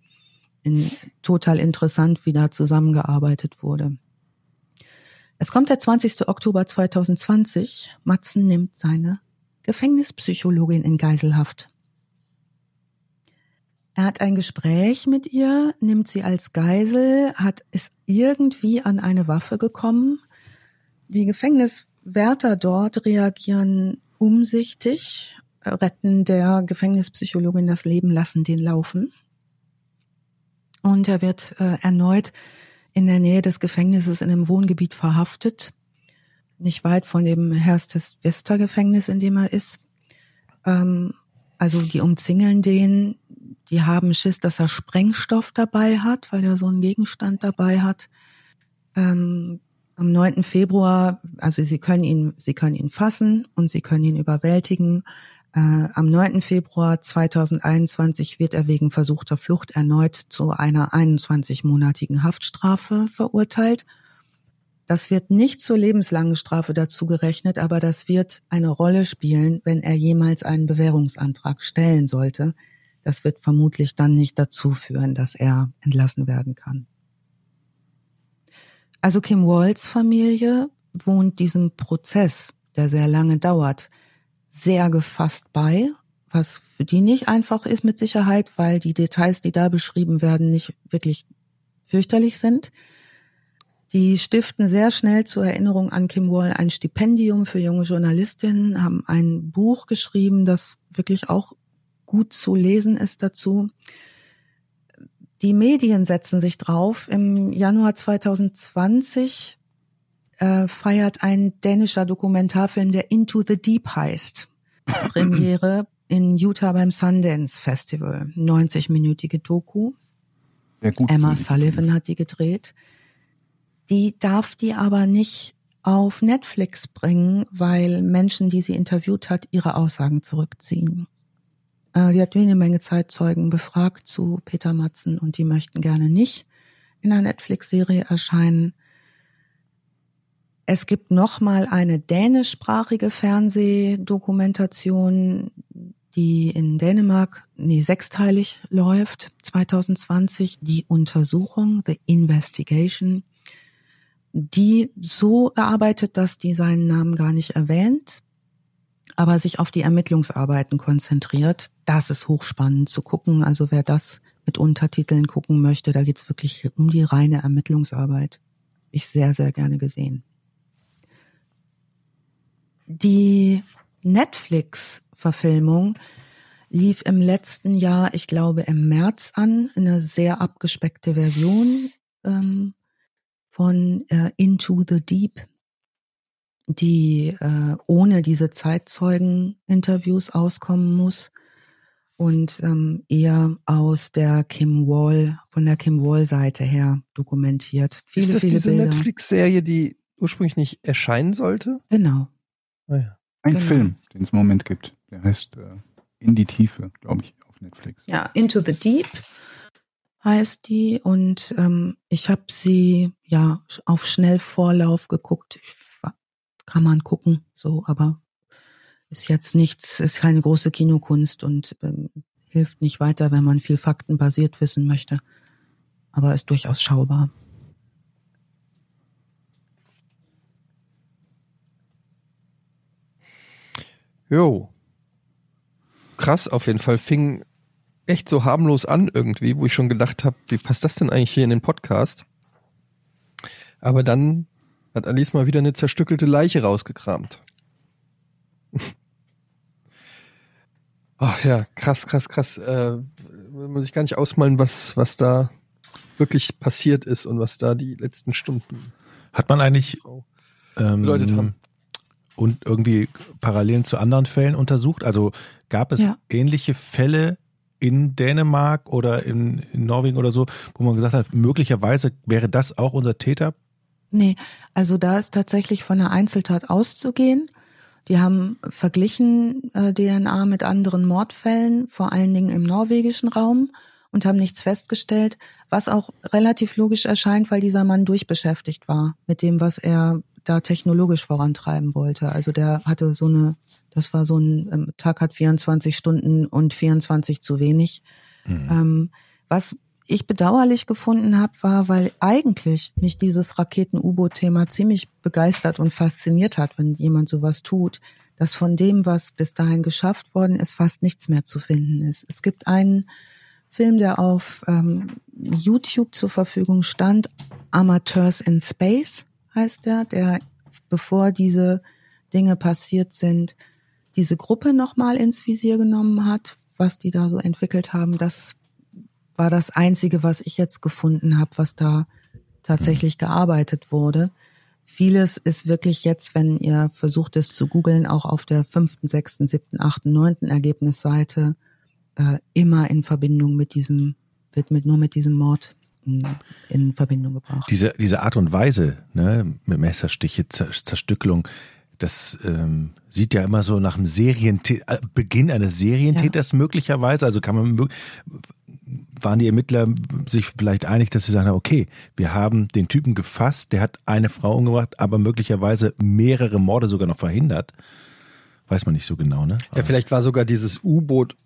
In, total interessant, wie da zusammengearbeitet wurde. Es kommt der 20. Oktober 2020. Matzen nimmt seine Gefängnispsychologin in Geiselhaft. Er hat ein Gespräch mit ihr, nimmt sie als Geisel, hat ist irgendwie an eine Waffe gekommen. Die Gefängniswärter dort reagieren umsichtig, retten der Gefängnispsychologin das Leben, lassen den laufen. Und er wird äh, erneut in der Nähe des Gefängnisses in einem Wohngebiet verhaftet nicht weit von dem Herstes Vesta Gefängnis, in dem er ist. Ähm, also die umzingeln den, die haben Schiss, dass er Sprengstoff dabei hat, weil er so einen Gegenstand dabei hat. Ähm, am 9. Februar, also sie können ihn, sie können ihn fassen und sie können ihn überwältigen. Äh, am 9. Februar 2021 wird er wegen versuchter Flucht erneut zu einer 21-monatigen Haftstrafe verurteilt. Das wird nicht zur lebenslangen Strafe dazu gerechnet, aber das wird eine Rolle spielen, wenn er jemals einen Bewährungsantrag stellen sollte. Das wird vermutlich dann nicht dazu führen, dass er entlassen werden kann. Also Kim Walls Familie wohnt diesem Prozess, der sehr lange dauert, sehr gefasst bei, was für die nicht einfach ist mit Sicherheit, weil die Details, die da beschrieben werden, nicht wirklich fürchterlich sind. Die stiften sehr schnell zur Erinnerung an Kim Wall ein Stipendium für junge Journalistinnen, haben ein Buch geschrieben, das wirklich auch gut zu lesen ist dazu. Die Medien setzen sich drauf. Im Januar 2020 äh, feiert ein dänischer Dokumentarfilm, der Into the Deep heißt, Premiere in Utah beim Sundance Festival. 90-minütige Doku. Emma Sullivan hat die gedreht. Die darf die aber nicht auf Netflix bringen, weil Menschen, die sie interviewt hat, ihre Aussagen zurückziehen. Äh, die hat eine Menge Zeitzeugen befragt zu Peter Matzen und die möchten gerne nicht in einer Netflix-Serie erscheinen. Es gibt noch mal eine dänischsprachige Fernsehdokumentation, die in Dänemark, nee, sechsteilig läuft, 2020, die Untersuchung, The Investigation die so gearbeitet, dass die seinen Namen gar nicht erwähnt. aber sich auf die Ermittlungsarbeiten konzentriert. Das ist hochspannend zu gucken. Also wer das mit Untertiteln gucken möchte, da geht's wirklich um die reine Ermittlungsarbeit. Ich sehr, sehr gerne gesehen. Die Netflix-Verfilmung lief im letzten Jahr, ich glaube im März an, eine sehr abgespeckte Version ähm, von äh, Into the Deep, die äh, ohne diese Zeitzeugen-Interviews auskommen muss und ähm, eher aus der Kim Wall, von der Kim Wall-Seite her dokumentiert. Viele, ist das viele diese Netflix-Serie, die ursprünglich nicht erscheinen sollte? Genau. Ah, ja. Ein genau. Film, den es im Moment gibt. Der heißt äh, In die Tiefe, glaube ich, auf Netflix. Ja, Into the Deep heißt die und ähm, ich habe sie ja auf Schnellvorlauf geguckt. Kann man gucken, so, aber ist jetzt nichts, ist keine große Kinokunst und ähm, hilft nicht weiter, wenn man viel faktenbasiert wissen möchte. Aber ist durchaus schaubar. Jo. Krass, auf jeden Fall. Fing echt so harmlos an irgendwie, wo ich schon gedacht habe, wie passt das denn eigentlich hier in den Podcast? Aber dann hat Alice mal wieder eine zerstückelte Leiche rausgekramt. Ach ja, krass, krass, krass. Äh, will man sich gar nicht ausmalen, was, was da wirklich passiert ist und was da die letzten Stunden. Hat man eigentlich ähm, haben und irgendwie Parallelen zu anderen Fällen untersucht? Also gab es ja. ähnliche Fälle in Dänemark oder in, in, Norwegen oder so, wo man gesagt hat, möglicherweise wäre das auch unser Täter? Nee, also da ist tatsächlich von einer Einzeltat auszugehen. Die haben verglichen äh, DNA mit anderen Mordfällen, vor allen Dingen im norwegischen Raum und haben nichts festgestellt, was auch relativ logisch erscheint, weil dieser Mann durchbeschäftigt war mit dem, was er da technologisch vorantreiben wollte. Also der hatte so eine, das war so ein ähm, Tag hat 24 Stunden und 24 zu wenig. Mhm. Ähm, was ich bedauerlich gefunden habe, war, weil eigentlich mich dieses Raketen-U-Boot-Thema ziemlich begeistert und fasziniert hat, wenn jemand sowas tut, dass von dem, was bis dahin geschafft worden ist, fast nichts mehr zu finden ist. Es gibt einen Film, der auf ähm, YouTube zur Verfügung stand, Amateurs in Space heißt er, der bevor diese Dinge passiert sind, diese Gruppe nochmal ins Visier genommen hat, was die da so entwickelt haben. Das war das Einzige, was ich jetzt gefunden habe, was da tatsächlich mhm. gearbeitet wurde. Vieles ist wirklich jetzt, wenn ihr versucht es zu googeln, auch auf der fünften, sechsten, siebten, achten, neunten Ergebnisseite äh, immer in Verbindung mit diesem, wird mit nur mit diesem Mord in Verbindung gebracht. Diese, diese Art und Weise, ne, mit Messerstiche, Zerstückelung, das ähm, sieht ja immer so nach einem Serientä äh, Beginn eines Serientäters ja. möglicherweise. Also kann man waren die Ermittler sich vielleicht einig, dass sie sagen, okay, wir haben den Typen gefasst, der hat eine Frau umgebracht, aber möglicherweise mehrere Morde sogar noch verhindert. Weiß man nicht so genau, ne? Ja, vielleicht war sogar dieses U-Boot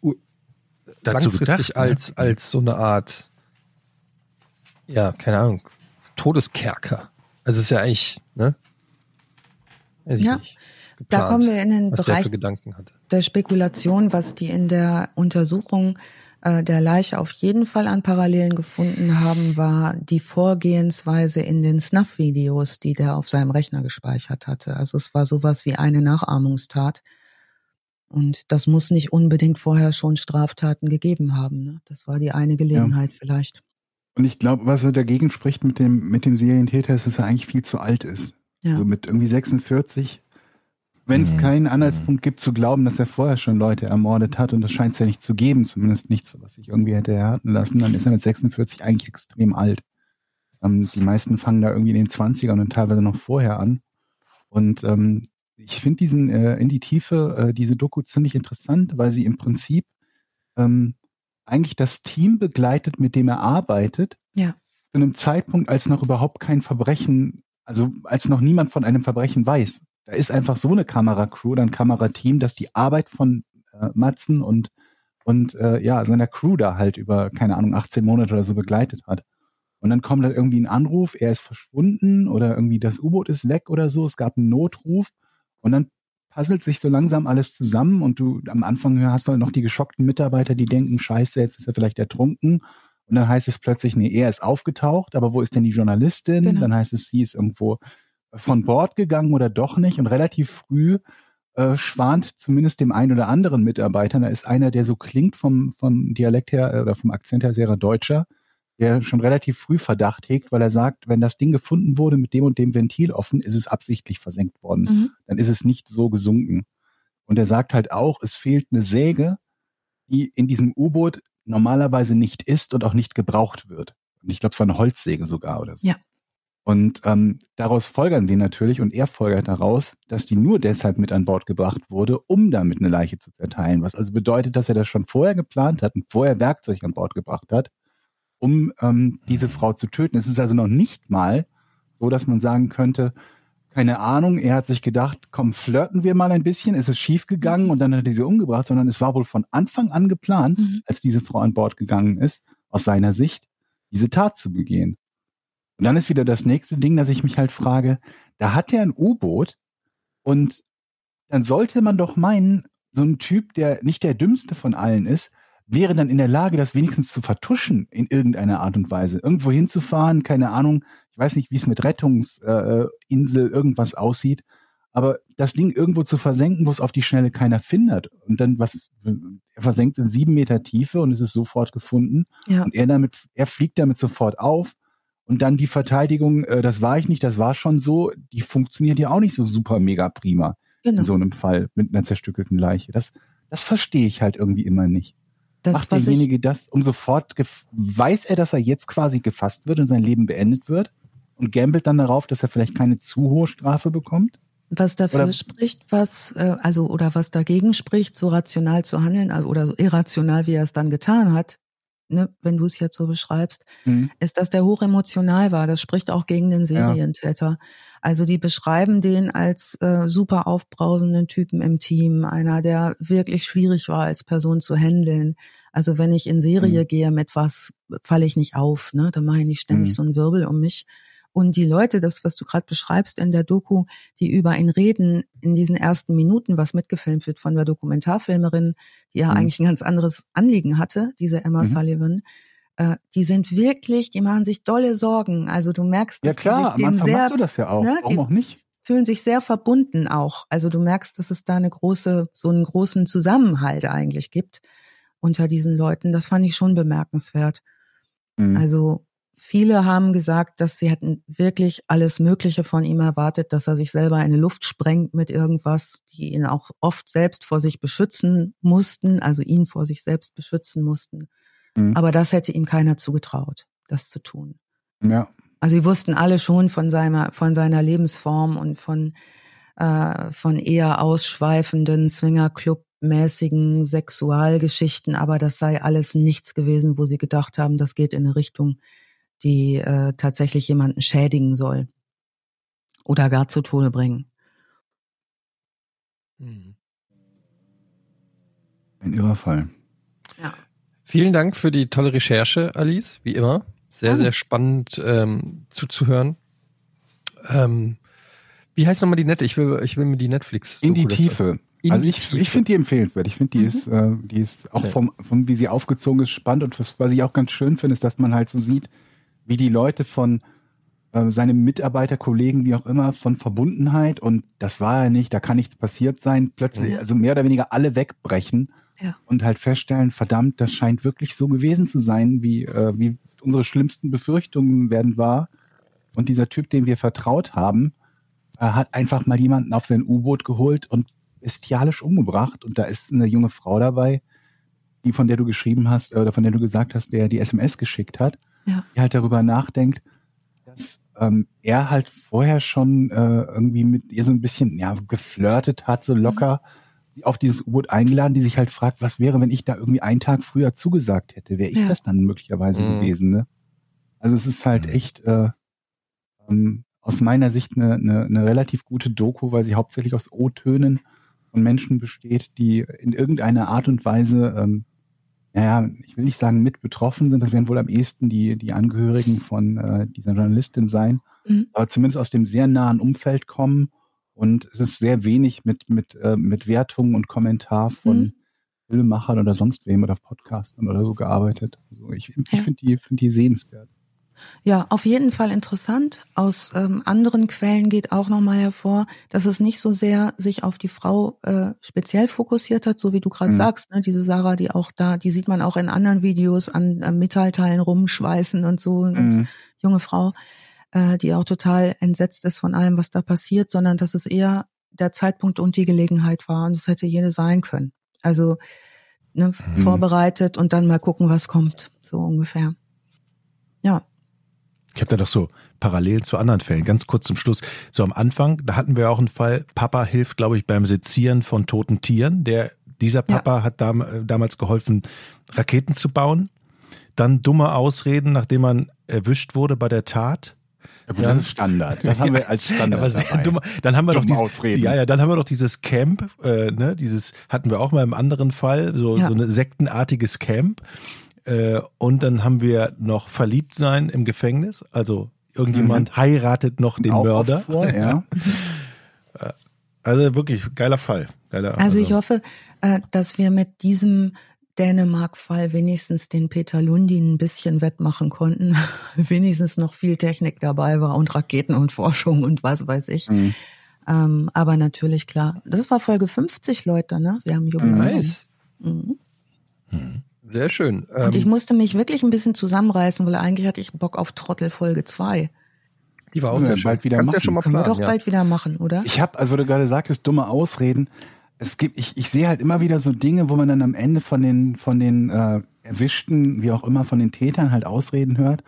langfristig gedacht, ne? als, ne? als so eine Art ja, keine Ahnung, Todeskerker. Also es ist ja eigentlich, ne? Weiß ich ja. nicht. Geplant, da kommen wir in den Bereich der, der, Spekulation, was die in der Untersuchung der Leiche auf jeden Fall an Parallelen gefunden haben, war die Vorgehensweise in den Snuff-Videos, die der auf seinem Rechner gespeichert hatte. Also es war sowas wie eine Nachahmungstat. Und das muss nicht unbedingt vorher schon Straftaten gegeben haben. Ne? Das war die eine Gelegenheit ja. vielleicht. Und ich glaube, was er dagegen spricht mit dem, mit dem Serientäter, ist, dass er eigentlich viel zu alt ist. Ja. Also mit irgendwie 46. Wenn es mhm. keinen Anhaltspunkt gibt zu glauben, dass er vorher schon Leute ermordet hat, und das scheint es ja nicht zu geben, zumindest nichts, was sich irgendwie hätte erharten lassen, dann ist er mit 46 eigentlich extrem alt. Ähm, die meisten fangen da irgendwie in den 20ern und teilweise noch vorher an. Und ähm, ich finde diesen äh, in die Tiefe, äh, diese Doku ziemlich interessant, weil sie im Prinzip ähm, eigentlich das Team begleitet, mit dem er arbeitet. Ja. Zu einem Zeitpunkt, als noch überhaupt kein Verbrechen, also als noch niemand von einem Verbrechen weiß. Da ist einfach so eine Kameracrew oder ein Kamerateam, dass die Arbeit von äh, Matzen und und äh, ja, seiner Crew da halt über, keine Ahnung, 18 Monate oder so begleitet hat. Und dann kommt halt irgendwie ein Anruf, er ist verschwunden oder irgendwie das U-Boot ist weg oder so, es gab einen Notruf und dann puzzelt sich so langsam alles zusammen und du am Anfang hast du noch die geschockten Mitarbeiter, die denken, scheiße, jetzt ist er vielleicht ertrunken. Und dann heißt es plötzlich, nee, er ist aufgetaucht, aber wo ist denn die Journalistin? Genau. Dann heißt es, sie ist irgendwo von Bord gegangen oder doch nicht. Und relativ früh äh, schwant zumindest dem einen oder anderen Mitarbeiter, da ist einer, der so klingt vom, vom Dialekt her äh, oder vom Akzent her sehr Deutscher, der schon relativ früh Verdacht hegt, weil er sagt, wenn das Ding gefunden wurde mit dem und dem Ventil offen, ist es absichtlich versenkt worden. Mhm. Dann ist es nicht so gesunken. Und er sagt halt auch, es fehlt eine Säge, die in diesem U-Boot normalerweise nicht ist und auch nicht gebraucht wird. Und ich glaube, es war eine Holzsäge sogar oder so. Ja. Und ähm, daraus folgern wir natürlich, und er folgert daraus, dass die nur deshalb mit an Bord gebracht wurde, um damit eine Leiche zu zerteilen. Was also bedeutet, dass er das schon vorher geplant hat und vorher Werkzeug an Bord gebracht hat, um ähm, diese Frau zu töten. Es ist also noch nicht mal so, dass man sagen könnte, keine Ahnung, er hat sich gedacht, komm, flirten wir mal ein bisschen, ist es schief gegangen und dann hat er sie umgebracht, sondern es war wohl von Anfang an geplant, Mhm. als diese Frau an Bord gegangen ist, aus seiner Sicht, diese Tat zu begehen. Und dann ist wieder das nächste Ding, dass ich mich halt frage, da hat er ein U-Boot und dann sollte man doch meinen, so ein Typ, der nicht der dümmste von allen ist, wäre dann in der Lage, das wenigstens zu vertuschen in irgendeiner Art und Weise. Irgendwo hinzufahren, keine Ahnung, ich weiß nicht, wie es mit Rettungsinsel äh, irgendwas aussieht, aber das Ding irgendwo zu versenken, wo es auf die Schnelle keiner findet. Und dann was, er versenkt in sieben Meter Tiefe und es ist sofort gefunden. Ja. Und er damit, er fliegt damit sofort auf. Und dann die Verteidigung, äh, das war ich nicht, das war schon so, die funktioniert ja auch nicht so super mega prima Genau. in so einem Fall mit einer zerstückelten Leiche. Das, das verstehe ich halt irgendwie immer nicht. das, Macht derjenige das, um sofort, weiß er, dass er jetzt quasi gefasst wird und sein Leben beendet wird und gambelt dann darauf, dass er vielleicht keine zu hohe Strafe bekommt? was dafür oder- spricht, was, äh, also, oder was dagegen spricht, so rational zu handeln, also, oder so irrational, wie er es dann getan hat, ne, wenn du es jetzt so beschreibst, Mhm. ist, dass der hochemotional war. Das spricht auch gegen den Serientäter. Also die beschreiben den als äh, super aufbrausenden Typen im Team, einer, der wirklich schwierig war als Person zu handeln. Also wenn ich in Serie Mhm. gehe mit was, falle ich nicht auf, ne? Dann mache ich nicht ständig Mhm. so einen Wirbel um mich. Und die Leute, das, was du gerade beschreibst in der Doku, die über ihn reden, in diesen ersten Minuten, was mitgefilmt wird von der Dokumentarfilmerin, die ja Mhm. eigentlich ein ganz anderes Anliegen hatte, diese Emma Mhm. Sullivan, äh, die sind wirklich, die machen sich dolle Sorgen. Also du merkst, Ja dass die klar, sich am dem sehr, machst du das ja auch. ne, Warum die- auch nicht? fühlen sich sehr verbunden auch. Also du merkst, dass es da eine große, so einen großen Zusammenhalt eigentlich gibt unter diesen Leuten. Das fand ich schon bemerkenswert. Mhm. Also viele haben gesagt, dass sie hätten wirklich alles Mögliche von ihm erwartet, dass er sich selber in die Luft sprengt mit irgendwas, die ihn auch oft selbst vor sich beschützen mussten, also ihn vor sich selbst beschützen mussten. Mhm. Aber das hätte ihm keiner zugetraut, das zu tun. ja. Also sie wussten alle schon von seiner, von seiner Lebensform und von, äh, von eher ausschweifenden Swingerclub-mäßigen Sexualgeschichten, aber das sei alles nichts gewesen, wo sie gedacht haben, das geht in eine Richtung, die äh, tatsächlich jemanden schädigen soll oder gar zu Tode bringen. Mhm. Ein irrer Fall. Ja. Vielen Dank für die tolle Recherche, Alice, wie immer. Sehr, sehr spannend ähm, zuzuhören. Ähm, wie heißt nochmal die Net? Ich will, ich will mir die Netflix. In die Tiefe. In also die ich, Tiefe. ich finde die empfehlenswert. Ich finde, die Mhm. ist, äh, die ist auch Okay. vom, vom, wie sie aufgezogen ist, spannend. Und was, was ich auch ganz schön finde, ist, dass man halt so sieht, wie die Leute von äh, seinem Mitarbeiter, Kollegen, wie auch immer, von Verbundenheit und das war ja nicht, da kann nichts passiert sein, plötzlich, Ja. also mehr oder weniger alle wegbrechen Ja. und halt feststellen, verdammt, das scheint wirklich so gewesen zu sein, wie, äh, wie unsere schlimmsten Befürchtungen werden wahr. Und dieser Typ, dem wir vertraut haben, äh, hat einfach mal jemanden auf sein U-Boot geholt und bestialisch umgebracht. Und da ist eine junge Frau dabei, die von der du geschrieben hast, äh, oder von der du gesagt hast, der die SMS geschickt hat, Ja. die halt darüber nachdenkt, dass ähm, er halt vorher schon äh, irgendwie mit ihr so ein bisschen ja, geflirtet hat, so locker sie auf dieses U-Boot eingeladen, die sich halt fragt, was wäre, wenn ich da irgendwie einen Tag früher zugesagt hätte? Wäre ich Ja. das dann möglicherweise Mhm. gewesen? Ne? Also es ist halt echt äh, ähm, aus meiner Sicht eine, eine, eine relativ gute Doku, weil sie hauptsächlich aus O-Tönen von Menschen besteht, die in irgendeiner Art und Weise, ähm, naja, ich will nicht sagen mit betroffen sind, das werden wohl am ehesten die, die Angehörigen von äh, dieser Journalistin sein, Mhm. aber zumindest aus dem sehr nahen Umfeld kommen Und es ist sehr wenig mit, mit, äh, mit Wertungen und Kommentar von Mhm. Filmemachern oder sonst wem oder Podcastern oder so gearbeitet. Also ich ich Ja. finde die, find die sehenswert. Ja, auf jeden Fall interessant. Aus ähm, anderen Quellen geht auch nochmal hervor, dass es nicht so sehr sich auf die Frau äh, speziell fokussiert hat, so wie du gerade Mhm. sagst. Ne? Diese Sarah, die auch da, die sieht man auch in anderen Videos an, an Metallteilen rumschweißen und so. Eine ganz Mhm. junge Frau, äh, die auch total entsetzt ist von allem, was da passiert, sondern dass es eher der Zeitpunkt und die Gelegenheit war und es hätte jede sein können. Also ne, Mhm. vorbereitet und dann mal gucken, was kommt, so ungefähr. Ja. Ich habe da doch so parallel zu anderen Fällen, ganz kurz zum Schluss. So am Anfang, da hatten wir auch einen Fall, Papa hilft, glaube ich, beim Sezieren von toten Tieren. Der, dieser Papa hat dam, äh, damals geholfen, Raketen zu bauen. Dann dumme Ausreden, nachdem man erwischt wurde bei der Tat. Ja, gut, Dann- das ist Standard. Das haben wir als Standard. Aber sehr dabei. dumme. Dann haben wir doch Dumme dieses, Ausreden. ja, ja, dann haben wir doch dieses Camp, äh, ne, dieses hatten wir auch mal im anderen Fall, so Ja. so ein sektenartiges Camp. Äh, und dann haben wir noch verliebt sein im Gefängnis, also irgendjemand heiratet noch den Auch Mörder. Vor, ja. Also wirklich geiler Fall. Geiler, Also ich hoffe, äh, dass wir mit diesem Dänemark-Fall wenigstens den Peter Lundin ein bisschen wettmachen konnten. wenigstens noch viel Technik dabei war und Raketen und Forschung und was weiß ich. Mhm. Ähm, aber natürlich klar. Das war Folge 50, Leute, ne? Wir haben Jubiläum. Nice. Mhm. Sehr schön. Und ich Ähm, musste mich wirklich ein bisschen zusammenreißen, weil eigentlich hatte ich Bock auf Trottel Folge 2. die war auch Ja, sehr schön. bald wieder Kannst ja machen. schon mal Können wir planen. doch ja. bald wieder machen, oder? Ich habe, also wo du gerade sagtest, dumme Ausreden. Es gibt, ich, ich sehe halt immer wieder so Dinge, wo man dann am Ende von den, von den äh, Erwischten, wie auch immer, von den Tätern halt Ausreden hört.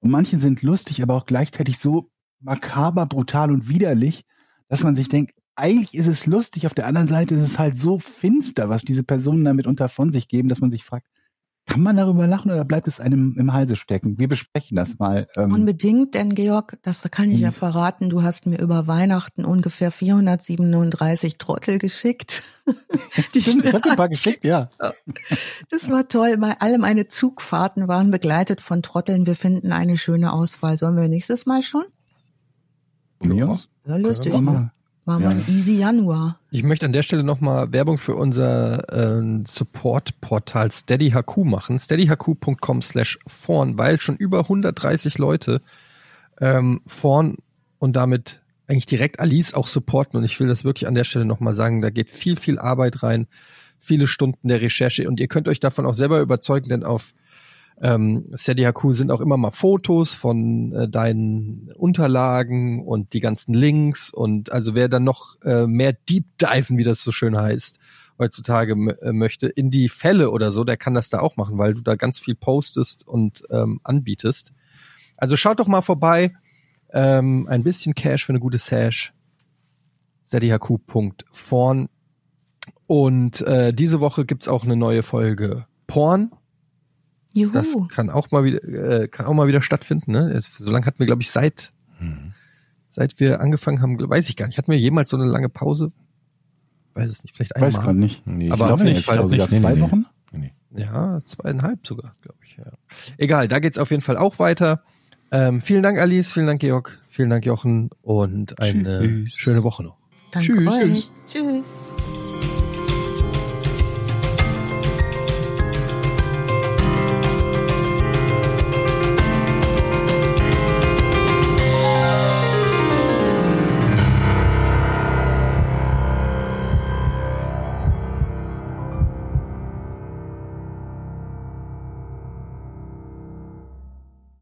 Und manche sind lustig, aber auch gleichzeitig so makaber, brutal und widerlich, dass man sich denkt, eigentlich ist es lustig, auf der anderen Seite ist es halt so finster, was diese Personen damit unter von sich geben, dass man sich fragt, kann man darüber lachen oder bleibt es einem im Halse stecken? Wir besprechen das mal. Ähm, Unbedingt, denn Georg, das kann ich ja verraten, du hast mir über Weihnachten ungefähr 437 Trottel geschickt. Die ich dir ein paar geschickt, ja. Das war toll. Mal alle meine Zugfahrten waren begleitet von Trotteln. Wir finden eine schöne Auswahl. Sollen wir nächstes Mal schon? Von mir aus. Ja, lustig. Ne? Wir Ja. ein easy Januar. Ich möchte an der Stelle nochmal Werbung für unser äh, Support-Portal SteadyHQ machen. steadyhq.com slash vorn, weil schon über 130 Leute ähm, vorn und damit eigentlich direkt Alice auch supporten. Und ich will das wirklich an der Stelle nochmal sagen. Da geht viel, viel Arbeit rein, viele Stunden der Recherche. Und ihr könnt euch davon auch selber überzeugen, denn auf ähm, SteadyHQ sind auch immer mal Fotos von äh, deinen Unterlagen und die ganzen Links und also wer dann noch äh, mehr Deep Diven, wie das so schön heißt, heutzutage äh, möchte, in die Fälle oder so, der kann das da auch machen, weil du da ganz viel postest und ähm, anbietest. Also schaut doch mal vorbei. Ähm, ein bisschen Cash für eine gute Sash. steadyhq.vorn und äh, diese Woche gibt's auch eine neue Folge Porn. Juhu. Das kann auch mal wieder, äh, kann auch mal wieder stattfinden. Ne? Es- So lange hatten wir, glaube ich, seit Mhm. seit wir angefangen haben, weiß ich gar nicht. Hatten wir jemals so eine lange Pause? Weiß es nicht, vielleicht Ich weiß einmal. gerade nicht. Nee, Aber auf jeden nicht. Fall Ich glaube sogar nicht. Zwei nee. Wochen? Nee, nee. Ja, zweieinhalb sogar, glaube ich. Ja. Egal, da geht's auf jeden Fall auch weiter. Ähm, vielen Dank, Alice, vielen Dank, Georg, vielen Dank, Jochen und eine Tschüss. schöne Woche noch. Danke Tschüss. euch. Tschüss.